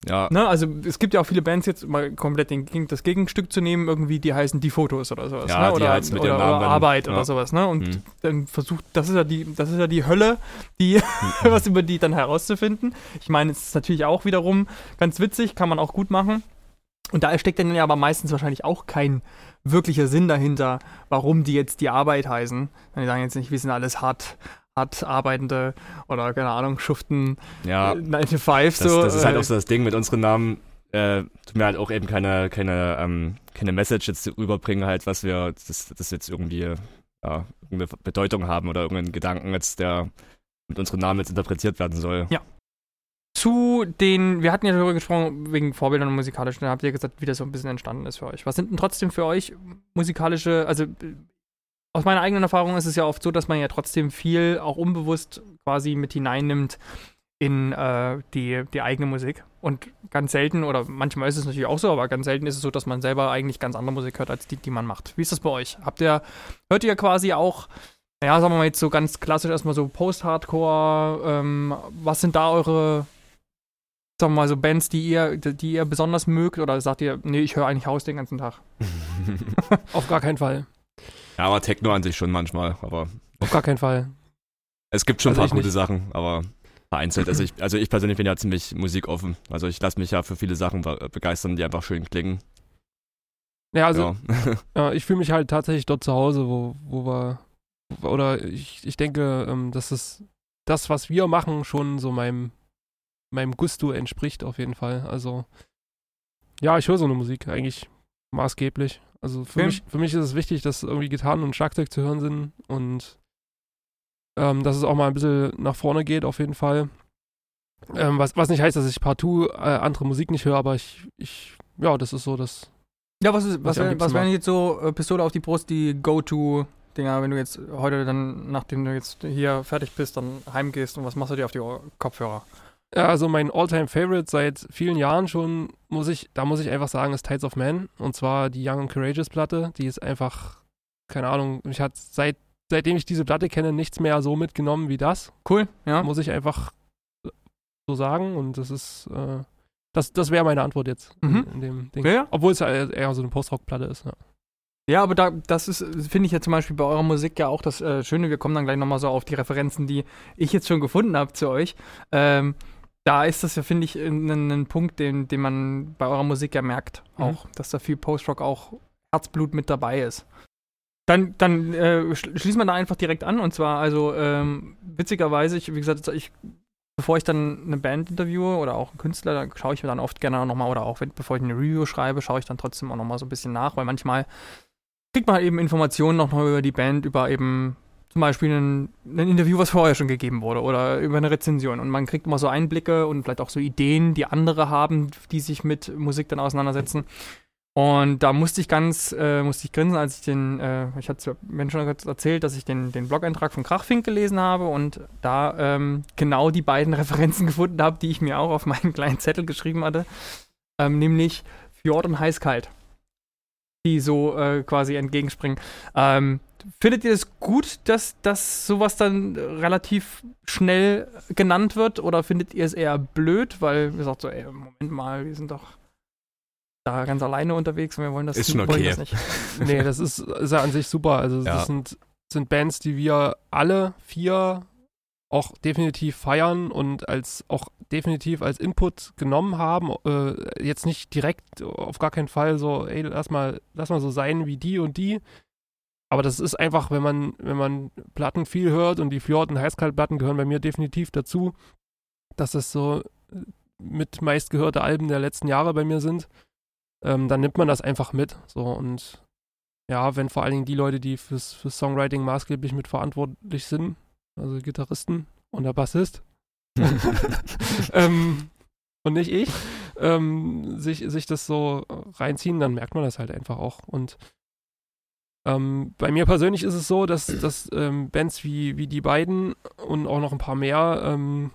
Ja, Ne? Also es gibt ja auch viele Bands jetzt, mal komplett den, das Gegenstück zu nehmen, irgendwie, die heißen die Fotos oder sowas. Ja, ne? Oder, dem oder, oder Arbeit ja. oder sowas, ne? Und Hm. dann versucht, das ist ja die, das ist ja die Hölle, die (laughs) was über die dann herauszufinden. Ich meine, es ist natürlich auch wiederum ganz witzig, kann man auch gut machen. Und da steckt dann ja aber meistens wahrscheinlich auch kein wirklicher Sinn dahinter, warum die jetzt die Arbeit heißen. Die sagen jetzt nicht, wir sind alles hart, hart arbeitende oder keine Ahnung, schuften ja. äh, 9 to 5 Das, so. das ist halt äh, auch so das Ding mit unseren Namen. Äh, tun wir halt auch eben keine, keine, ähm, keine Message jetzt rüberbringen, halt, was wir, das, das jetzt irgendwie ja, irgendeine Bedeutung haben oder irgendeinen Gedanken jetzt, der mit unseren Namen jetzt interpretiert werden soll. zu den, wir hatten ja darüber gesprochen, wegen Vorbildern und musikalischen, da habt ihr gesagt, wie das so ein bisschen entstanden ist für euch. Was sind denn trotzdem für euch musikalische, also äh, aus meiner eigenen Erfahrung ist es ja oft so, dass man ja trotzdem viel auch unbewusst quasi mit hineinnimmt in äh, die, die eigene Musik. Und ganz selten, oder manchmal ist es natürlich auch so, aber ganz selten ist es so, dass man selber eigentlich ganz andere Musik hört, als die, die man macht. Wie ist das bei euch? Habt ihr, hört ihr quasi auch, ja, sagen wir mal jetzt so ganz klassisch erstmal so Post-Hardcore, ähm, was sind da eure sagen wir mal so Bands, die ihr, die ihr besonders mögt oder sagt ihr, nee, ich höre eigentlich Haus den ganzen Tag? (laughs) Auf gar keinen Fall. Ja, aber Techno an sich schon manchmal, aber Auf gar keinen Fall. es gibt schon Also ein paar gute nicht. Sachen, aber vereinzelt. Also ich, also ich persönlich bin ja ziemlich musikoffen. Also ich lasse mich ja für viele Sachen be begeistern, die einfach schön klingen. Ja, also ja. (laughs) Ja, ich fühle mich halt tatsächlich dort zu Hause, wo, wo wir, oder ich, ich denke, ähm, dass es das, was wir machen, schon so meinem, meinem Gusto entspricht auf jeden Fall. Also, ja, ich höre so eine Musik eigentlich maßgeblich. Also für, Okay. mich, für mich ist es wichtig, dass irgendwie Gitarren und Schlagzeug zu hören sind und ähm, dass es auch mal ein bisschen nach vorne geht auf jeden Fall. Ähm, was, was nicht heißt, dass ich partout äh, andere Musik nicht höre, aber ich, ich, ja, das ist so das, Ja, was, ist, was, Was wär, was wären jetzt so äh, Pistole auf die Brust, die Go-To-Dinger, wenn du jetzt heute dann, nachdem du jetzt hier fertig bist, dann heimgehst und was machst du dir auf die Ohr Kopfhörer? Ja, also mein Alltime favorite seit vielen Jahren schon, muss ich, da muss ich einfach sagen, ist Tides of Man. Und zwar die Young and Courageous Platte. Die ist einfach, keine Ahnung, mich hat seit, seitdem ich diese Platte kenne, nichts mehr so mitgenommen wie das. Cool, ja. Muss ich einfach so sagen. Und das ist, äh, das, das wäre meine Antwort jetzt Mhm. in, dem Ding. Ja, ja. Obwohl es ja eher so eine Post-Rock-Platte ist. Ja. Ja, aber da, das ist, finde ich ja zum Beispiel bei eurer Musik ja auch das äh, Schöne. Wir kommen dann gleich nochmal so auf die Referenzen, die ich jetzt schon gefunden habe zu euch. Ähm, da ist das ja, finde ich, ein, ein Punkt, den, den man bei eurer Musik ja merkt, Mhm. auch, dass da viel Post-Rock auch Herzblut mit dabei ist. Dann, dann äh, schl- schließen wir da einfach direkt an. Und zwar, also ähm, witzigerweise, ich, wie gesagt, ich, bevor ich dann eine Band interviewe oder auch einen Künstler, dann schaue ich mir dann oft gerne nochmal, oder auch wenn, bevor ich eine Review schreibe, schaue ich dann trotzdem auch nochmal so ein bisschen nach, weil manchmal kriegt man halt eben Informationen noch mal über die Band, über eben zum Beispiel ein, ein Interview, was vorher schon gegeben wurde oder über eine Rezension. Und man kriegt immer so Einblicke und vielleicht auch so Ideen, die andere haben, die sich mit Musik dann auseinandersetzen. Und da musste ich ganz, äh, musste ich grinsen, als ich den, äh, ich hatte es schon kurz erzählt, dass ich den, den Blog-Eintrag von Krachfink gelesen habe und da ähm, genau die beiden (laughs) Referenzen gefunden habe, die ich mir auch auf meinen kleinen Zettel geschrieben hatte. Ähm, nämlich Fjord und Heißkalt. Die so äh, quasi entgegenspringen. Ähm, findet ihr es gut, dass, dass sowas dann relativ schnell genannt wird? Oder findet ihr es eher blöd, weil ihr sagt so, ey, Moment mal, wir sind doch da ganz alleine unterwegs und wir wollen das, Ist schon wollen okay. das nicht. (laughs) Nee, das ist, ist ja an sich super. Also Ja. das sind, sind Bands, die wir alle vier auch definitiv feiern und als auch definitiv als Input genommen haben. Äh, jetzt nicht direkt, auf gar keinen Fall so, ey, lass mal, lass mal so sein wie die und die. Aber das ist einfach, wenn man, wenn man Platten viel hört und die Fjord- und Heißkaltplatten gehören bei mir definitiv dazu, dass das so äh, mit meistgehörte Alben der letzten Jahre bei mir sind, ähm, dann nimmt man das einfach mit. So und ja, wenn vor allen Dingen die Leute, die fürs, fürs Songwriting maßgeblich mitverantwortlich sind, also Gitarristen und der Bassist, (laughs) ähm, und nicht ich, ähm, sich, sich das so reinziehen, dann merkt man das halt einfach auch. Und ähm, bei mir persönlich ist es so, dass, dass ähm, Bands wie, wie die beiden und auch noch ein paar mehr ähm,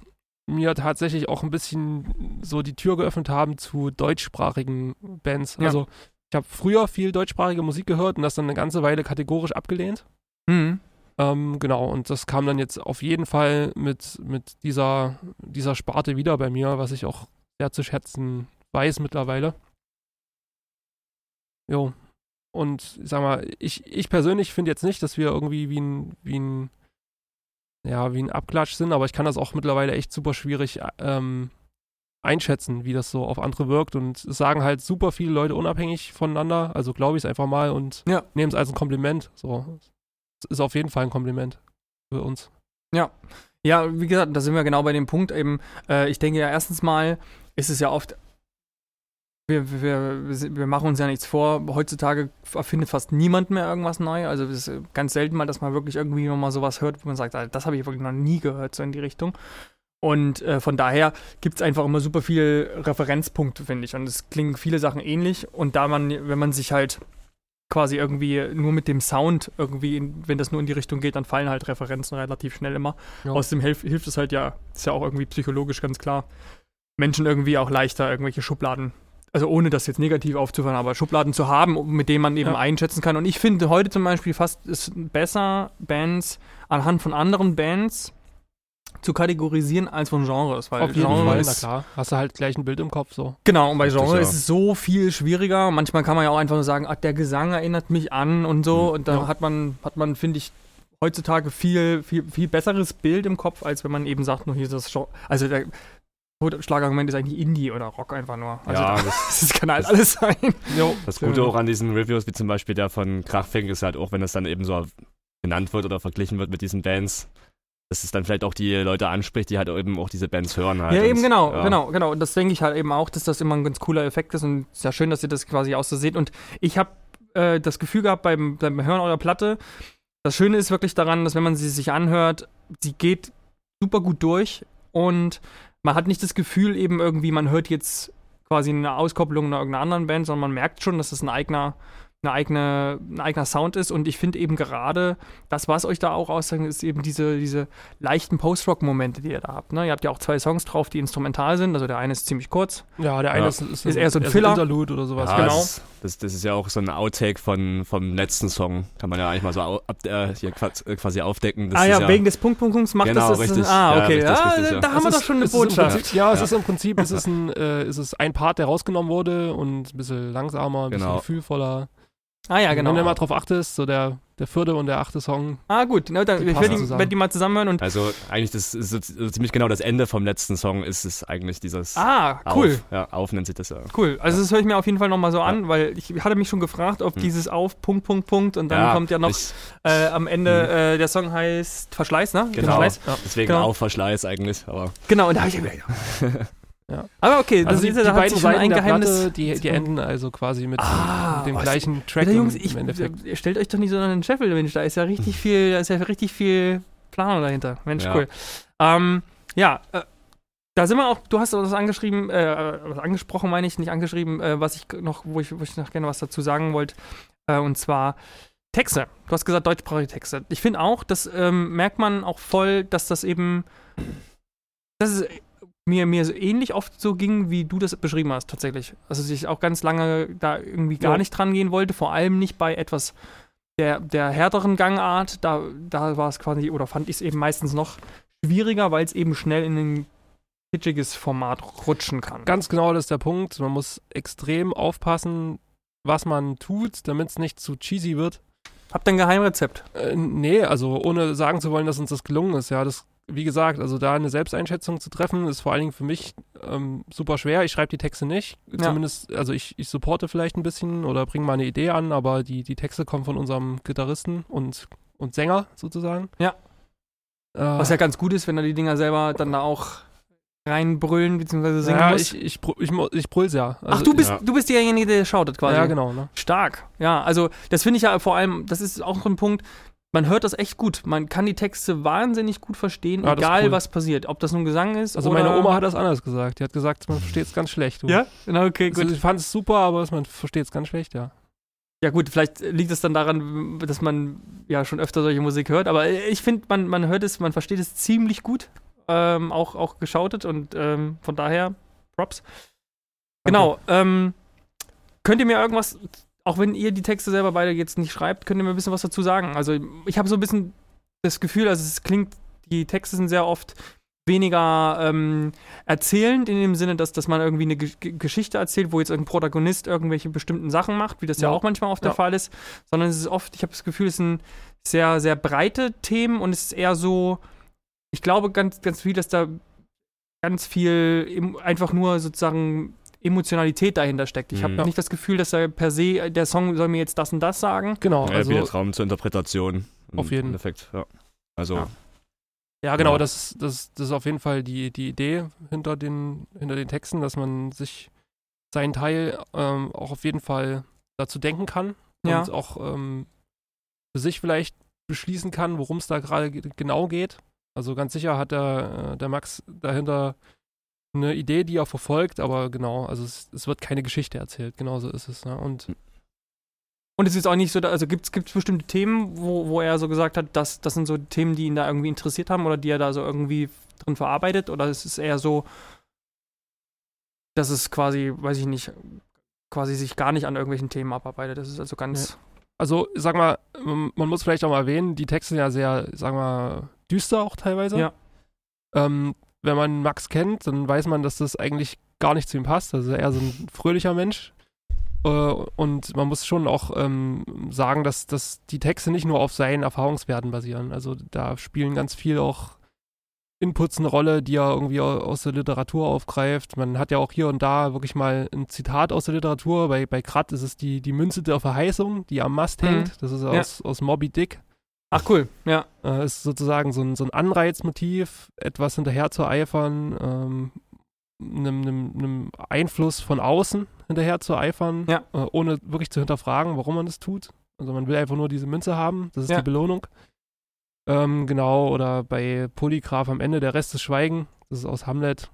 mir tatsächlich auch ein bisschen so die Tür geöffnet haben zu deutschsprachigen Bands. Ja. Also ich habe früher viel deutschsprachige Musik gehört und das dann eine ganze Weile kategorisch abgelehnt. Mhm. Ähm, genau, und das kam dann jetzt auf jeden Fall mit, mit dieser, dieser Sparte wieder bei mir, was ich auch sehr zu schätzen weiß mittlerweile. Jo. Und ich sag mal, ich, ich persönlich finde jetzt nicht, dass wir irgendwie wie ein, wie ein, ja, wie ein Abklatsch sind, aber ich kann das auch mittlerweile echt super schwierig ähm, einschätzen, wie das so auf andere wirkt. Und es sagen halt super viele Leute unabhängig voneinander, also glaube ich es einfach mal und Ja. nehmen es als ein Kompliment. So. Es ist auf jeden Fall ein Kompliment für uns. Ja. Ja, wie gesagt, da sind wir genau bei dem Punkt eben. Äh, ich denke ja, erstens mal ist es ja oft. Wir, wir, wir, machen uns ja nichts vor. Heutzutage erfindet fast niemand mehr irgendwas neu. Also es ist ganz selten mal, dass man wirklich irgendwie nochmal sowas hört, wo man sagt, Alter, das habe ich wirklich noch nie gehört, so in die Richtung. Und äh, von daher gibt es einfach immer super viele Referenzpunkte, finde ich. Und es klingen viele Sachen ähnlich. Und da man, wenn man sich halt quasi irgendwie nur mit dem Sound irgendwie, in, wenn das nur in die Richtung geht, dann fallen halt Referenzen relativ schnell immer. Ja. Außerdem hilft, hilft es halt ja, ist ja auch irgendwie psychologisch ganz klar, Menschen irgendwie auch leichter irgendwelche Schubladen, also ohne das jetzt negativ aufzufahren, aber Schubladen zu haben, mit denen man eben Ja. einschätzen kann. Und ich finde heute zum Beispiel fast ist besser, Bands anhand von anderen Bands zu kategorisieren als von Genres, weil auf jeden Genre Fall, na ist, klar. Hast du halt gleich ein Bild im Kopf so. Genau, und bei Genre ja. ist es so viel schwieriger. Manchmal kann man ja auch einfach nur sagen, ach, der Gesang erinnert mich an und so. Hm. Und da Ja. hat man, hat man, finde ich, heutzutage viel, viel, viel besseres Bild im Kopf, als wenn man eben sagt, nur hier ist das Genre. Also der Schlagargument ist eigentlich Indie oder Rock einfach nur. Also ja, da, das, (laughs) das kann halt alles sein. Jo. das Gute auch an diesen Reviews, wie zum Beispiel der von Krachfink, ist halt auch, wenn das dann eben so genannt wird oder verglichen wird mit diesen Bands, dass es dann vielleicht auch die Leute anspricht, die halt eben auch diese Bands hören halt. Ja, eben Und, genau, ja. genau, genau. Und das denke ich halt eben auch, dass das immer ein ganz cooler Effekt ist und es ist ja schön, dass ihr das quasi auch so seht. Und ich habe äh, das Gefühl gehabt beim, beim Hören eurer Platte, das Schöne ist wirklich daran, dass wenn man sie sich anhört, sie geht super gut durch und man hat nicht das Gefühl eben irgendwie, man hört jetzt quasi eine Auskopplung einer irgendeiner anderen Band, sondern man merkt schon, dass das ein eigener, eine eigene, ein eigener Sound ist. Und ich finde eben gerade, das, was euch da auch auszeichnet, ist eben diese, diese leichten Post-Rock-Momente, die ihr da habt. Ne? Ihr habt ja auch zwei Songs drauf, die instrumental sind. Also der eine ist ziemlich kurz. Ja, der eine Ja. ist, ist, Ist eher so ein Filler. Interlude oder sowas. Ja, genau. Das, das, ist ja auch so ein Outtake von, vom letzten Song. Kann man ja eigentlich mal so ab, äh, hier quasi, äh, quasi aufdecken. Das ah ist ja, wegen des Punkt, Punkt, Punkts macht Genau, das, das richtig. Ah, Ja, okay. richtig, Ja, richtig, da ja. da haben wir doch schon eine Botschaft. Prinzip, ja, es Ja. ist im Prinzip, es ist ein, äh, es ist ein Part, der rausgenommen wurde und ein bisschen langsamer, ein bisschen Genau. gefühlvoller. Ah ja, genau. Wenn du mal drauf achtest, so der, der vierte und der achte Song. Ah gut, na, dann, Die ich werde die, zusammen. werd die mal zusammenhören und Also eigentlich das ist so, so ziemlich genau das Ende vom letzten Song ist es eigentlich dieses Ah, cool. Auf. Ja, auf nennt sich das ja. Cool, also das höre ich mir auf jeden Fall nochmal so Ja. an, weil ich hatte mich schon gefragt, ob Hm. dieses auf Punkt, Punkt, Punkt und dann kommt ja noch ich- äh, am Ende, äh, der Song heißt Verschleiß, ne? Genau. Verschleiß. deswegen genau. auf Verschleiß eigentlich, aber Genau, und da habe ich mir (laughs) Ja. Aber okay, Also das die, ist die hat beiden Seiten ein der Geheimnis. Platte, die, die enden also quasi mit, Ah, dem gleichen Track Alter, Jungs, im, ich, im Endeffekt. ihr stellt euch doch nicht so einen Scheffel, Mensch, da ist ja richtig viel, da ist ja richtig viel Planung dahinter. Mensch, Ja. cool. Ähm, ja, äh, da sind wir auch, du hast was angeschrieben, äh, was angesprochen meine ich, nicht angeschrieben, äh, was ich noch, wo ich, wo ich noch gerne was dazu sagen wollte, äh, und zwar Texte. Du hast gesagt deutschsprachige Texte. Ich finde auch, das ähm, merkt man auch voll, dass das eben, dass es mir, mir so ähnlich oft so ging, wie du das beschrieben hast, tatsächlich. Also, dass ich auch ganz lange da irgendwie gar Ja. nicht dran gehen wollte, vor allem nicht bei etwas der, der härteren Gangart. Da, da war es quasi, oder fand ich es eben meistens noch schwieriger, weil es eben schnell in ein kitschiges Format rutschen kann. Ganz genau, das ist der Punkt. Man muss extrem aufpassen, was man tut, damit es nicht zu cheesy wird. Habt ihr ein Geheimrezept? Äh, nee, also ohne sagen zu wollen, dass uns das gelungen ist. Ja, das, wie gesagt, also da eine Selbsteinschätzung zu treffen, ist vor allen Dingen für mich ähm, super schwer. Ich schreibe die Texte nicht. Ja. Zumindest, also ich, ich supporte vielleicht ein bisschen oder bringe mal eine Idee an, aber die, die Texte kommen von unserem Gitarristen und, und Sänger sozusagen. Ja. Äh, Was ja ganz gut ist, wenn er die Dinger selber dann da auch reinbrüllen bzw. singen ja, muss. ich, ich, ich, ich brüll's ja. Ach, Also, du bist, ja. du bist derjenige, der shoutet quasi. Ja, genau. Ne? Stark. Ja, also das finde ich ja vor allem, das ist auch so ein Punkt, man hört das echt gut. Man kann die Texte wahnsinnig gut verstehen, ist egal cool. was passiert. Ob das nun Gesang ist Also oder meine Oma hat das anders gesagt. Die hat gesagt, man versteht es ganz schlecht. Du. Ja? Na, okay, gut. Also ich fand es super, aber man versteht es ganz schlecht, ja. Ja gut, vielleicht liegt es dann daran, dass man ja schon öfter solche Musik hört, aber ich finde, man, man hört es, man versteht es ziemlich gut, ähm, auch, auch geschautet und ähm, von daher Props. Genau, ähm, könnt ihr mir irgendwas, auch wenn ihr die Texte selber beide jetzt nicht schreibt, könnt ihr mir ein bisschen was dazu sagen? Also ich habe so ein bisschen das Gefühl, also es klingt, die Texte sind sehr oft weniger ähm, erzählend in dem Sinne, dass, dass man irgendwie eine G Geschichte erzählt, wo jetzt irgendein Protagonist irgendwelche bestimmten Sachen macht, wie das ja, Ja. auch manchmal oft der Ja. Fall ist, sondern es ist oft, ich habe das Gefühl, es sind sehr, sehr breite Themen und es ist eher so, ich glaube ganz, ganz viel, dass da ganz viel einfach nur sozusagen Emotionalität dahinter steckt. Ich habe Mhm. nicht das Gefühl, dass er per se, der Song soll mir jetzt das und das sagen. Genau, Ja, also bietet Raum zur Interpretation. Auf jeden. Endeffekt, ja. Also, Ja. Ja, genau, Ja. das, ist- das, das ist auf jeden Fall die, die Idee hinter den, hinter den Texten, dass man sich seinen Teil ähm, auch auf jeden Fall dazu denken kann Ja. und auch ähm, für sich vielleicht beschließen kann, worum es da gerade ge- genau geht. Also ganz sicher hat der, äh, der Max dahinter eine Idee, die er verfolgt, aber genau, also es, es wird keine Geschichte erzählt, genauso ist es. Ne? Und Und es ist auch nicht so, also gibt es bestimmte Themen, wo, wo er so gesagt hat, dass das sind so Themen, die ihn da irgendwie interessiert haben oder die er da so irgendwie drin verarbeitet? Oder ist es eher so, dass es quasi, weiß ich nicht, quasi sich gar nicht an irgendwelchen Themen abarbeitet? Das ist also ganz. also, sag mal, man muss vielleicht auch mal erwähnen, die Texte sind ja sehr, sag mal, düster auch teilweise. Ja. Ähm, wenn man Max kennt, dann weiß man, dass das eigentlich gar nicht zu ihm passt. Also er ist so ein fröhlicher Mensch. Äh, und man muss schon auch ähm, sagen, dass, dass die Texte nicht nur auf seinen Erfahrungswerten basieren. Also da spielen ganz viel auch Inputs eine Rolle, die er irgendwie au- aus der Literatur aufgreift. Man hat ja auch hier und da wirklich mal ein Zitat aus der Literatur. Bei, bei Kratt ist es die, die Münze der Verheißung, die am Mast Mhm. hängt. Das ist Ja. aus, aus Moby Dick. Ach cool, ja. Äh, ist sozusagen so ein, so ein Anreizmotiv, etwas hinterher zu eifern, ähm, einem, einem, einem Einfluss von außen hinterher zu eifern, Ja. äh, ohne wirklich zu hinterfragen, warum man das tut. Also man will einfach nur diese Münze haben, das ist Ja. die Belohnung. Ähm, genau, oder bei Polygraph am Ende der Rest des Schweigen, das ist aus Hamlet.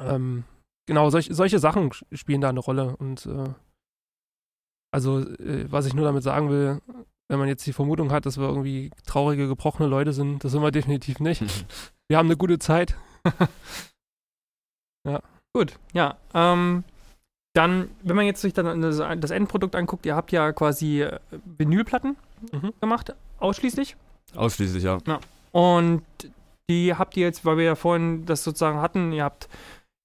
Ähm, genau, solch, solche Sachen spielen da eine Rolle. Und äh, also, äh, was ich nur damit sagen will, wenn man jetzt die Vermutung hat, dass wir irgendwie traurige, gebrochene Leute sind, das sind wir definitiv nicht. Wir haben eine gute Zeit. (laughs) Gut, ja. Ähm, dann, wenn man jetzt sich dann das, das Endprodukt anguckt, ihr habt ja quasi äh, Vinylplatten Mhm. gemacht, ausschließlich. ausschließlich, ja. Und die habt ihr jetzt, weil wir ja vorhin das sozusagen hatten, ihr habt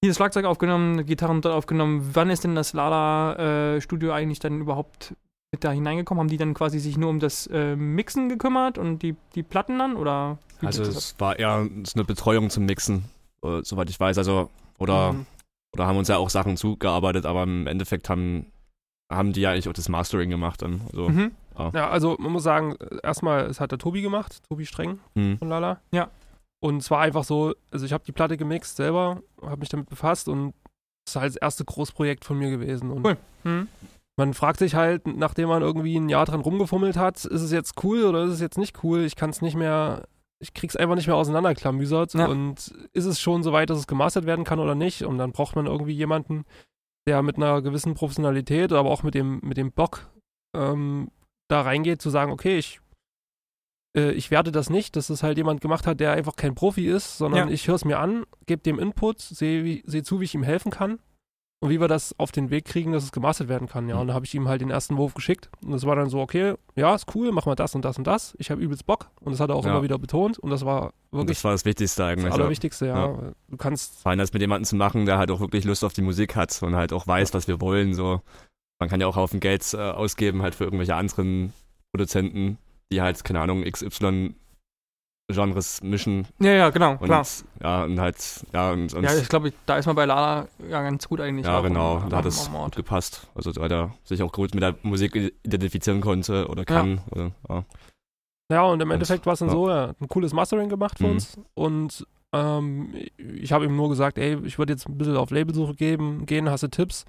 hier das Schlagzeug aufgenommen, Gitarren dort aufgenommen. Wann ist denn das Lala-Studio eigentlich dann überhaupt mit da hineingekommen? Haben die dann quasi sich nur um das äh, Mixen gekümmert und die, die Platten dann? Oder Also es war eher eine Betreuung zum Mixen, äh, soweit ich weiß. Also, oder, Mhm. oder haben uns ja auch Sachen zugearbeitet, aber im Endeffekt haben, haben die ja eigentlich auch das Mastering gemacht dann. Also? Mhm. Ja, also man muss sagen, erstmal, es hat der Tobi gemacht, Tobi Streng hm. von Lala. Ja. Und es war einfach so, also ich habe die Platte gemixt selber, habe mich damit befasst und es ist halt das erste Großprojekt von mir gewesen. Und Cool. Man fragt sich halt, nachdem man irgendwie ein Jahr dran rumgefummelt hat, ist es jetzt cool oder ist es jetzt nicht cool? Ich kann es nicht mehr, ich krieg's einfach nicht mehr auseinanderklamüsert. Ja. Und ist es schon so weit, dass es gemastert werden kann oder nicht? Und dann braucht man irgendwie jemanden, der mit einer gewissen Professionalität, aber auch mit dem, mit dem Bock ähm, da reingeht, zu sagen, okay, ich, äh, ich werte das nicht, dass es halt jemand gemacht hat, der einfach kein Profi ist, sondern Ja. ich höre es mir an, gebe dem Input, sehe sehe zu, wie ich ihm helfen kann und wie wir das auf den Weg kriegen, dass es gemastert werden kann. Ja, Mhm. und da habe ich ihm halt den ersten Wurf geschickt und es war dann so, okay, ja, ist cool, machen wir das und das und das. Ich habe übelst Bock und das hat er auch Ja. immer wieder betont und das war wirklich das war das Wichtigste das, eigentlich. ja. Allerwichtigste, ja. Ja. Du kannst, Vor allem das mit jemandem zu machen, der halt auch wirklich Lust auf die Musik hat und halt auch weiß, was wir wollen. So. Man kann ja auch Haufen Geld äh, ausgeben halt für irgendwelche anderen Produzenten, die halt, keine Ahnung, XY Genres mischen Ja, ja, genau, und klar. ja, und halt, ja, und, und Ja, ich glaube, da ist man bei Lala ja ganz gut eigentlich. ja, genau, da hat es gut gepasst. Also weil er sich auch gut mit der Musik identifizieren konnte oder kann. Oder, ja. ja, und im Endeffekt war es dann ja. so, er hat ein cooles Mastering gemacht für Mhm. uns und ähm, ich habe ihm nur gesagt, ey, ich würde jetzt ein bisschen auf Labelsuche geben, gehen, hast du Tipps?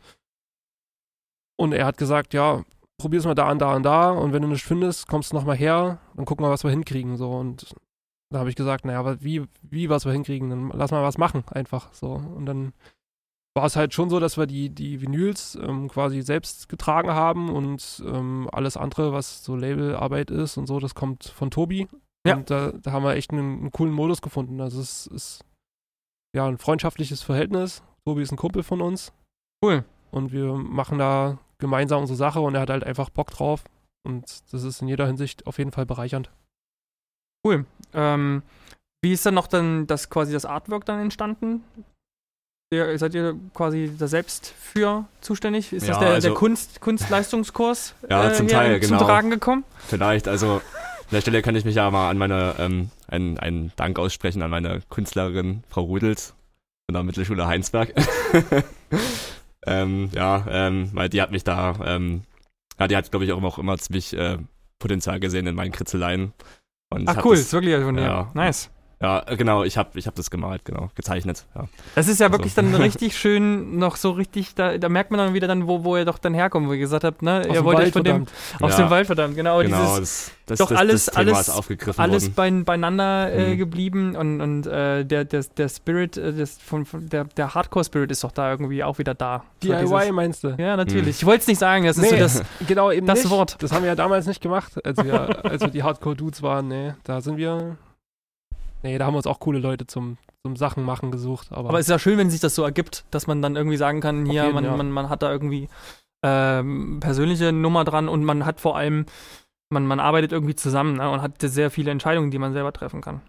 Und er hat gesagt, ja, probier's mal da und da und da und wenn du nichts findest, kommst du nochmal her, dann gucken wir, was wir hinkriegen. So und da habe ich gesagt, naja, aber wie, wie was wir hinkriegen, dann lass mal was machen, einfach so. Und dann war es halt schon so, dass wir die, die Vinyls ähm, quasi selbst getragen haben und ähm, alles andere, was so Labelarbeit ist und so, das kommt von Tobi. Ja. Und da, da haben wir echt einen, einen coolen Modus gefunden. Also es ist ja ein freundschaftliches Verhältnis. Tobi ist ein Kumpel von uns. Cool. Und wir machen da gemeinsam unsere Sache und er hat halt einfach Bock drauf. Und das ist in jeder Hinsicht auf jeden Fall bereichernd. Cool. Ähm, Wie ist dann noch dann das quasi das Artwork dann entstanden? Ihr, seid ihr quasi da selbst für zuständig? Ist Ja, das der, also- der Kunst, Kunstleistungskurs (laughs) Ja, zum hier Teil, zum genau. Tragen gekommen? Vielleicht, also an der Stelle kann ich mich ja mal an meine, ähm, einen, einen Dank aussprechen an meine Künstlerin Frau Rudels von der Mittelschule Heinsberg. (laughs) ähm, ja, ähm, weil die hat mich da, ähm, ja, die hat, glaube ich, auch immer, auch immer ziemlich äh, Potenzial gesehen in meinen Kritzeleien. Und Ach cool, Das, ist wirklich von dir. ja. Nice. Ja, äh, genau, ich habe ich hab das gemalt, genau, gezeichnet. Ja. Das ist ja Also. wirklich dann (laughs) richtig schön, noch so richtig, da, da merkt man dann wieder dann, wo, wo ihr doch dann herkommt, wo ihr gesagt habt, ne, Aus ihr wollt euch von dem, verdammt. aus Ja. dem Wald, verdammt, genau, genau, dieses, das, das, doch das, alles- alles- alles worden. bein, beieinander äh, Mhm. geblieben und, und äh, der, der, der Spirit, äh, des, von, von der, der Hardcore-Spirit ist doch da irgendwie auch wieder da. DIY dieses- meinst du? Ja, natürlich. Mhm. Ich wollte es nicht sagen, das ist so Nee. das, (laughs) Genau, eben das nicht. Wort. Das haben wir ja damals nicht gemacht, als wir, als wir die Hardcore-Dudes waren. Nee, da sind wir. Nee, da haben wir uns auch coole Leute zum, zum Sachen machen gesucht. Aber, Aber es ist ja schön, wenn sich das so ergibt, dass man dann irgendwie sagen kann, hier, jeden, man, ja. man, man hat da irgendwie ähm, persönliche Nummer dran und man hat vor allem, man, man arbeitet irgendwie zusammen ne, und hat sehr viele Entscheidungen, die man selber treffen kann.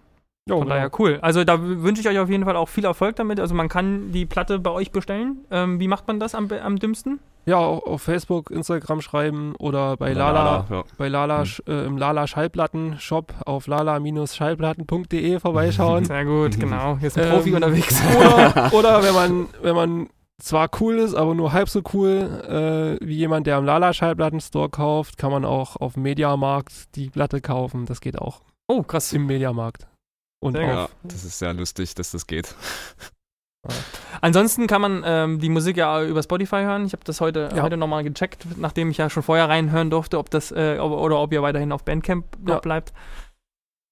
Jo, Von genau. daher cool. Also da wünsche ich euch auf jeden Fall auch viel Erfolg damit. Also man kann die Platte bei euch bestellen. Ähm, wie macht man das am, am dümmsten? Ja, auch auf Facebook, Instagram schreiben oder bei Oder Lala, ja. bei Lala Mhm. Sch- äh, im Lala Schallplatten Shop auf lala-schallplatten.de vorbeischauen. (laughs) Sehr gut, genau. Hier ist ein Ähm, Profi unterwegs. (laughs) oder, oder wenn man, wenn man zwar cool ist, aber nur halb so cool äh, wie jemand, der am Lala Schallplatten Store kauft, kann man auch auf dem Mediamarkt die Platte kaufen. Das geht auch Oh, krass. im Mediamarkt. Und Sehr auf, Ja, das ist sehr lustig, dass das geht. Ansonsten kann man ähm, die Musik ja über Spotify hören. Ich habe das heute, Ja. heute nochmal gecheckt, nachdem ich ja schon vorher reinhören durfte, ob das äh, ob, oder ob ihr weiterhin auf Bandcamp Ja. bleibt.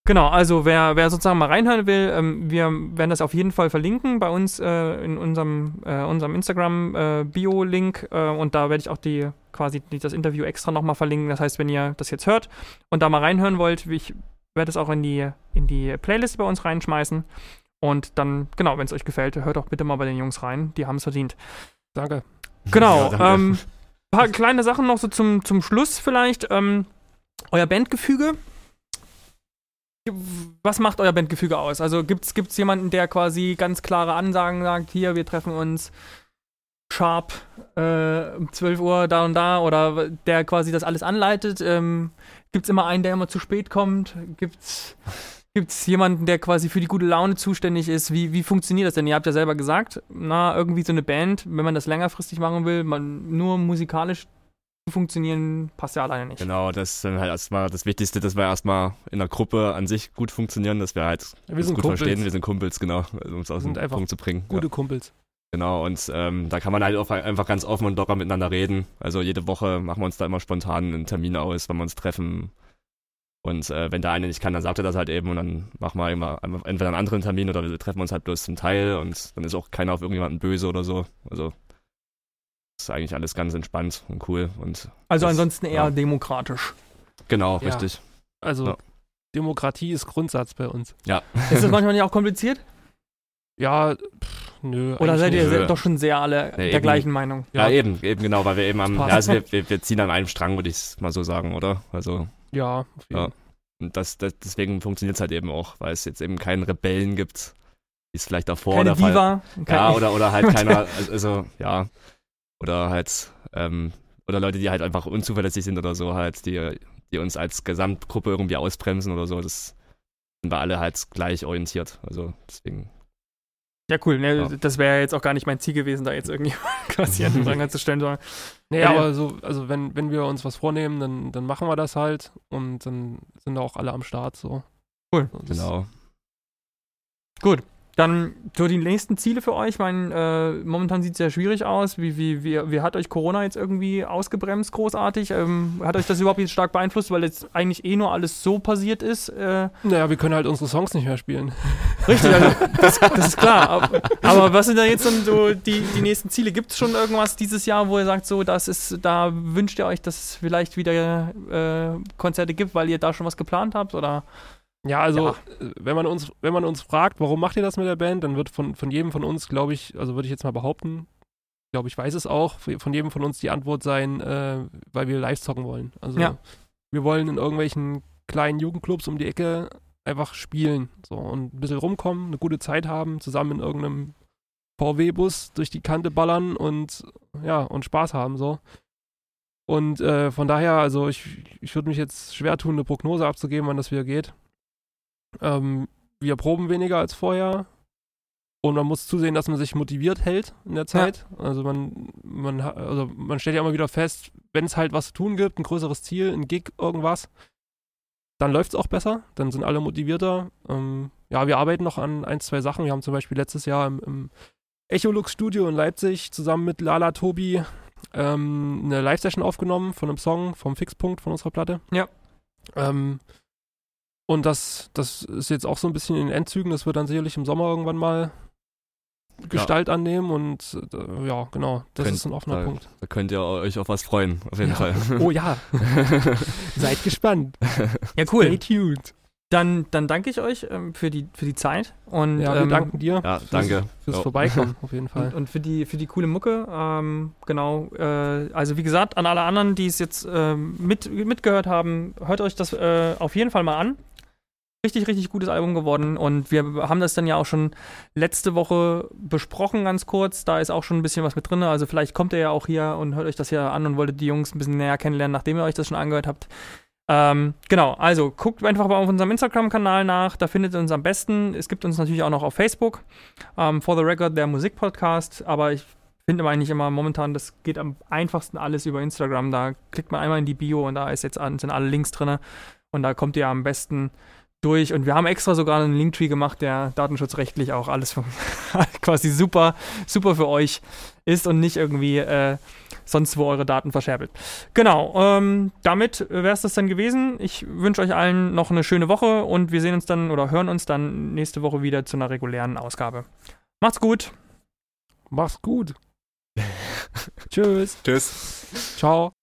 Genau, also wer, wer sozusagen mal reinhören will, ähm, wir werden das auf jeden Fall verlinken bei uns äh, in unserem, äh, unserem Instagram-Bio-Link äh, und da werde ich auch die quasi das Interview extra nochmal verlinken. Das heißt, wenn ihr das jetzt hört und da mal reinhören wollt, ich werde es auch in die, in die Playlist bei uns reinschmeißen. Und dann, genau, wenn es euch gefällt, hört doch bitte mal bei den Jungs rein. Die haben es verdient. danke. Genau. Ja, ähm, (laughs) paar kleine Sachen noch so zum, zum Schluss vielleicht. Ähm, euer Bandgefüge. Was macht euer Bandgefüge aus? Also gibt es jemanden, der quasi ganz klare Ansagen sagt, hier, wir treffen uns sharp äh, um 12 Uhr da und da oder der quasi das alles anleitet? Ähm, gibt es immer einen, der immer zu spät kommt? Gibt es jemanden, der quasi für die gute Laune zuständig ist? Wie, wie funktioniert das denn? Ihr habt ja selber gesagt, na, irgendwie so eine Band, wenn man das längerfristig machen will, man nur musikalisch zu funktionieren, passt ja alleine nicht. Genau, das ist dann halt erstmal das Wichtigste, dass wir erstmal in der Gruppe an sich gut funktionieren, dass wir halt Wir uns sind gut Kumpels. verstehen. Wir sind Kumpels, genau, um es aus dem Punkt zu bringen. Gute Kumpels. Genau, und ähm, da kann man halt auch einfach ganz offen und locker miteinander reden. Also jede Woche machen wir uns da immer spontan einen Termin aus, wenn wir uns treffen. Und äh, wenn der eine nicht kann, dann sagt er das halt eben und dann machen wir immer entweder einen anderen Termin oder wir treffen uns halt bloß zum Teil und dann ist auch keiner auf irgendjemanden böse oder so. Also ist eigentlich alles ganz entspannt und cool und Also Das- ansonsten eher ja. demokratisch. genau, Ja. richtig. Also Ja. Demokratie ist Grundsatz bei uns. Ist das manchmal nicht auch kompliziert? (laughs) Ja, pff, nö. Oder seid ihr. Nö. doch schon sehr alle Nee, der eben. gleichen Meinung? Ja, Ja. eben, eben genau, weil wir eben am, ja, also wir, wir, wir ziehen an einem Strang, würde ich es mal so sagen, oder? Also Ja, auf jeden Ja. Und das, das, deswegen funktioniert es halt eben auch, weil es jetzt eben keinen Rebellen gibt, wie es vielleicht davor Keine der Fall Diva? Ja, Kein- oder, oder halt (laughs) keiner, also, also ja, oder halt, ähm, oder Leute, die halt einfach unzuverlässig sind oder so halt, die, die uns als Gesamtgruppe irgendwie ausbremsen oder so, das sind wir alle halt gleich orientiert, also deswegen, Ja, cool. Ne, Ja. Das wäre jetzt auch gar nicht mein Ziel gewesen, da jetzt irgendwie (laughs) quasi an den Pranger zu stellen, sondern Nee, Ja, aber so, also wenn, wenn wir uns was vornehmen, dann, dann machen wir das halt und dann sind da auch alle am Start so. Cool. Genau. Gut. Dann so die nächsten Ziele für euch. Ich meine, äh, momentan sieht es sehr schwierig aus. Wie, wie, wie, wie hat euch Corona jetzt irgendwie ausgebremst, großartig? Ähm, hat euch das überhaupt jetzt stark beeinflusst, weil jetzt eigentlich eh nur alles so passiert ist? Äh, Naja, wir können halt unsere Songs nicht mehr spielen. richtig, also (laughs) das, das ist klar. Aber, aber was sind da jetzt dann so die, die nächsten Ziele? Gibt es schon irgendwas dieses Jahr, wo ihr sagt, so, das ist, da wünscht ihr euch, dass es vielleicht wieder äh, Konzerte gibt, weil ihr da schon was geplant habt? Oder? Ja, also Ja. äh, wenn man uns, wenn man uns fragt, warum macht ihr das mit der Band, dann wird von, von jedem von uns, glaube ich, also würde ich jetzt mal behaupten, glaube ich, weiß es auch, von jedem von uns die Antwort sein, äh, weil wir live zocken wollen. Also Ja. wir wollen in irgendwelchen kleinen Jugendclubs um die Ecke einfach spielen. So und ein bisschen rumkommen, eine gute Zeit haben, zusammen in irgendeinem VW-Bus durch die Kante ballern und ja, und Spaß haben so. Und äh, von daher, also ich, ich würde mich jetzt schwer tun, eine Prognose abzugeben, wann das wieder geht. Ähm, wir proben weniger als vorher. Und man muss zusehen, dass man sich motiviert hält in der Zeit. Ja. Also man, man, also man stellt ja immer wieder fest, wenn es halt was zu tun gibt, ein größeres Ziel, ein Gig, irgendwas, dann läuft es auch besser, dann sind alle motivierter. Ähm, ja, wir arbeiten noch an ein, zwei Sachen. Wir haben zum Beispiel letztes Jahr im, im Echolux Studio in Leipzig zusammen mit Lala Tobi ähm, eine Live-Session aufgenommen von einem Song vom Fixpunkt von unserer Platte. Ja. Ähm, und das, das ist jetzt auch so ein bisschen in den Endzügen. Das wird dann sicherlich im Sommer irgendwann mal Gestalt ja. annehmen und äh, ja, genau, das könnt, ist ein offener da, Punkt. Da könnt ihr euch auf was freuen, auf jeden ja. Fall. (laughs) Oh ja, (laughs) seid gespannt. Ja, cool. Stay tuned. Dann, dann danke ich euch ähm, für, die, für die Zeit. Und, ja, wir ähm, danken dir ja, fürs, danke. fürs oh. Vorbeikommen, auf jeden Fall. Und, und, für, die, für die coole Mucke. Ähm, genau. Äh, also, wie gesagt, an alle anderen, die es jetzt äh, mit, mitgehört haben, hört euch das äh, auf jeden Fall mal an richtig, richtig gutes Album geworden und wir haben das dann ja auch schon letzte Woche besprochen, ganz kurz. Da ist auch schon ein bisschen was mit drin. Also vielleicht kommt ihr ja auch hier und hört euch das hier an und wolltet die Jungs ein bisschen näher kennenlernen, nachdem ihr euch das schon angehört habt. Ähm, genau, also guckt einfach mal auf unserem Instagram-Kanal nach, da findet ihr uns am besten. Es gibt uns natürlich auch noch auf Facebook, ähm, For the Record, der Musikpodcast, aber ich finde eigentlich immer momentan, das geht am einfachsten alles über Instagram. Da klickt man einmal in die Bio und da ist jetzt sind alle Links drin und da kommt ihr am besten durch und wir haben extra sogar einen Linktree gemacht, der datenschutzrechtlich auch alles (laughs) quasi super, super für euch ist und nicht irgendwie äh, sonst wo eure Daten verscherbelt. Genau, ähm, damit wäre es das dann gewesen. Ich wünsche euch allen noch eine schöne Woche und wir sehen uns dann oder hören uns dann nächste Woche wieder zu einer regulären Ausgabe. Macht's gut. Macht's gut. (laughs) Tschüss. Tschüss. Ciao.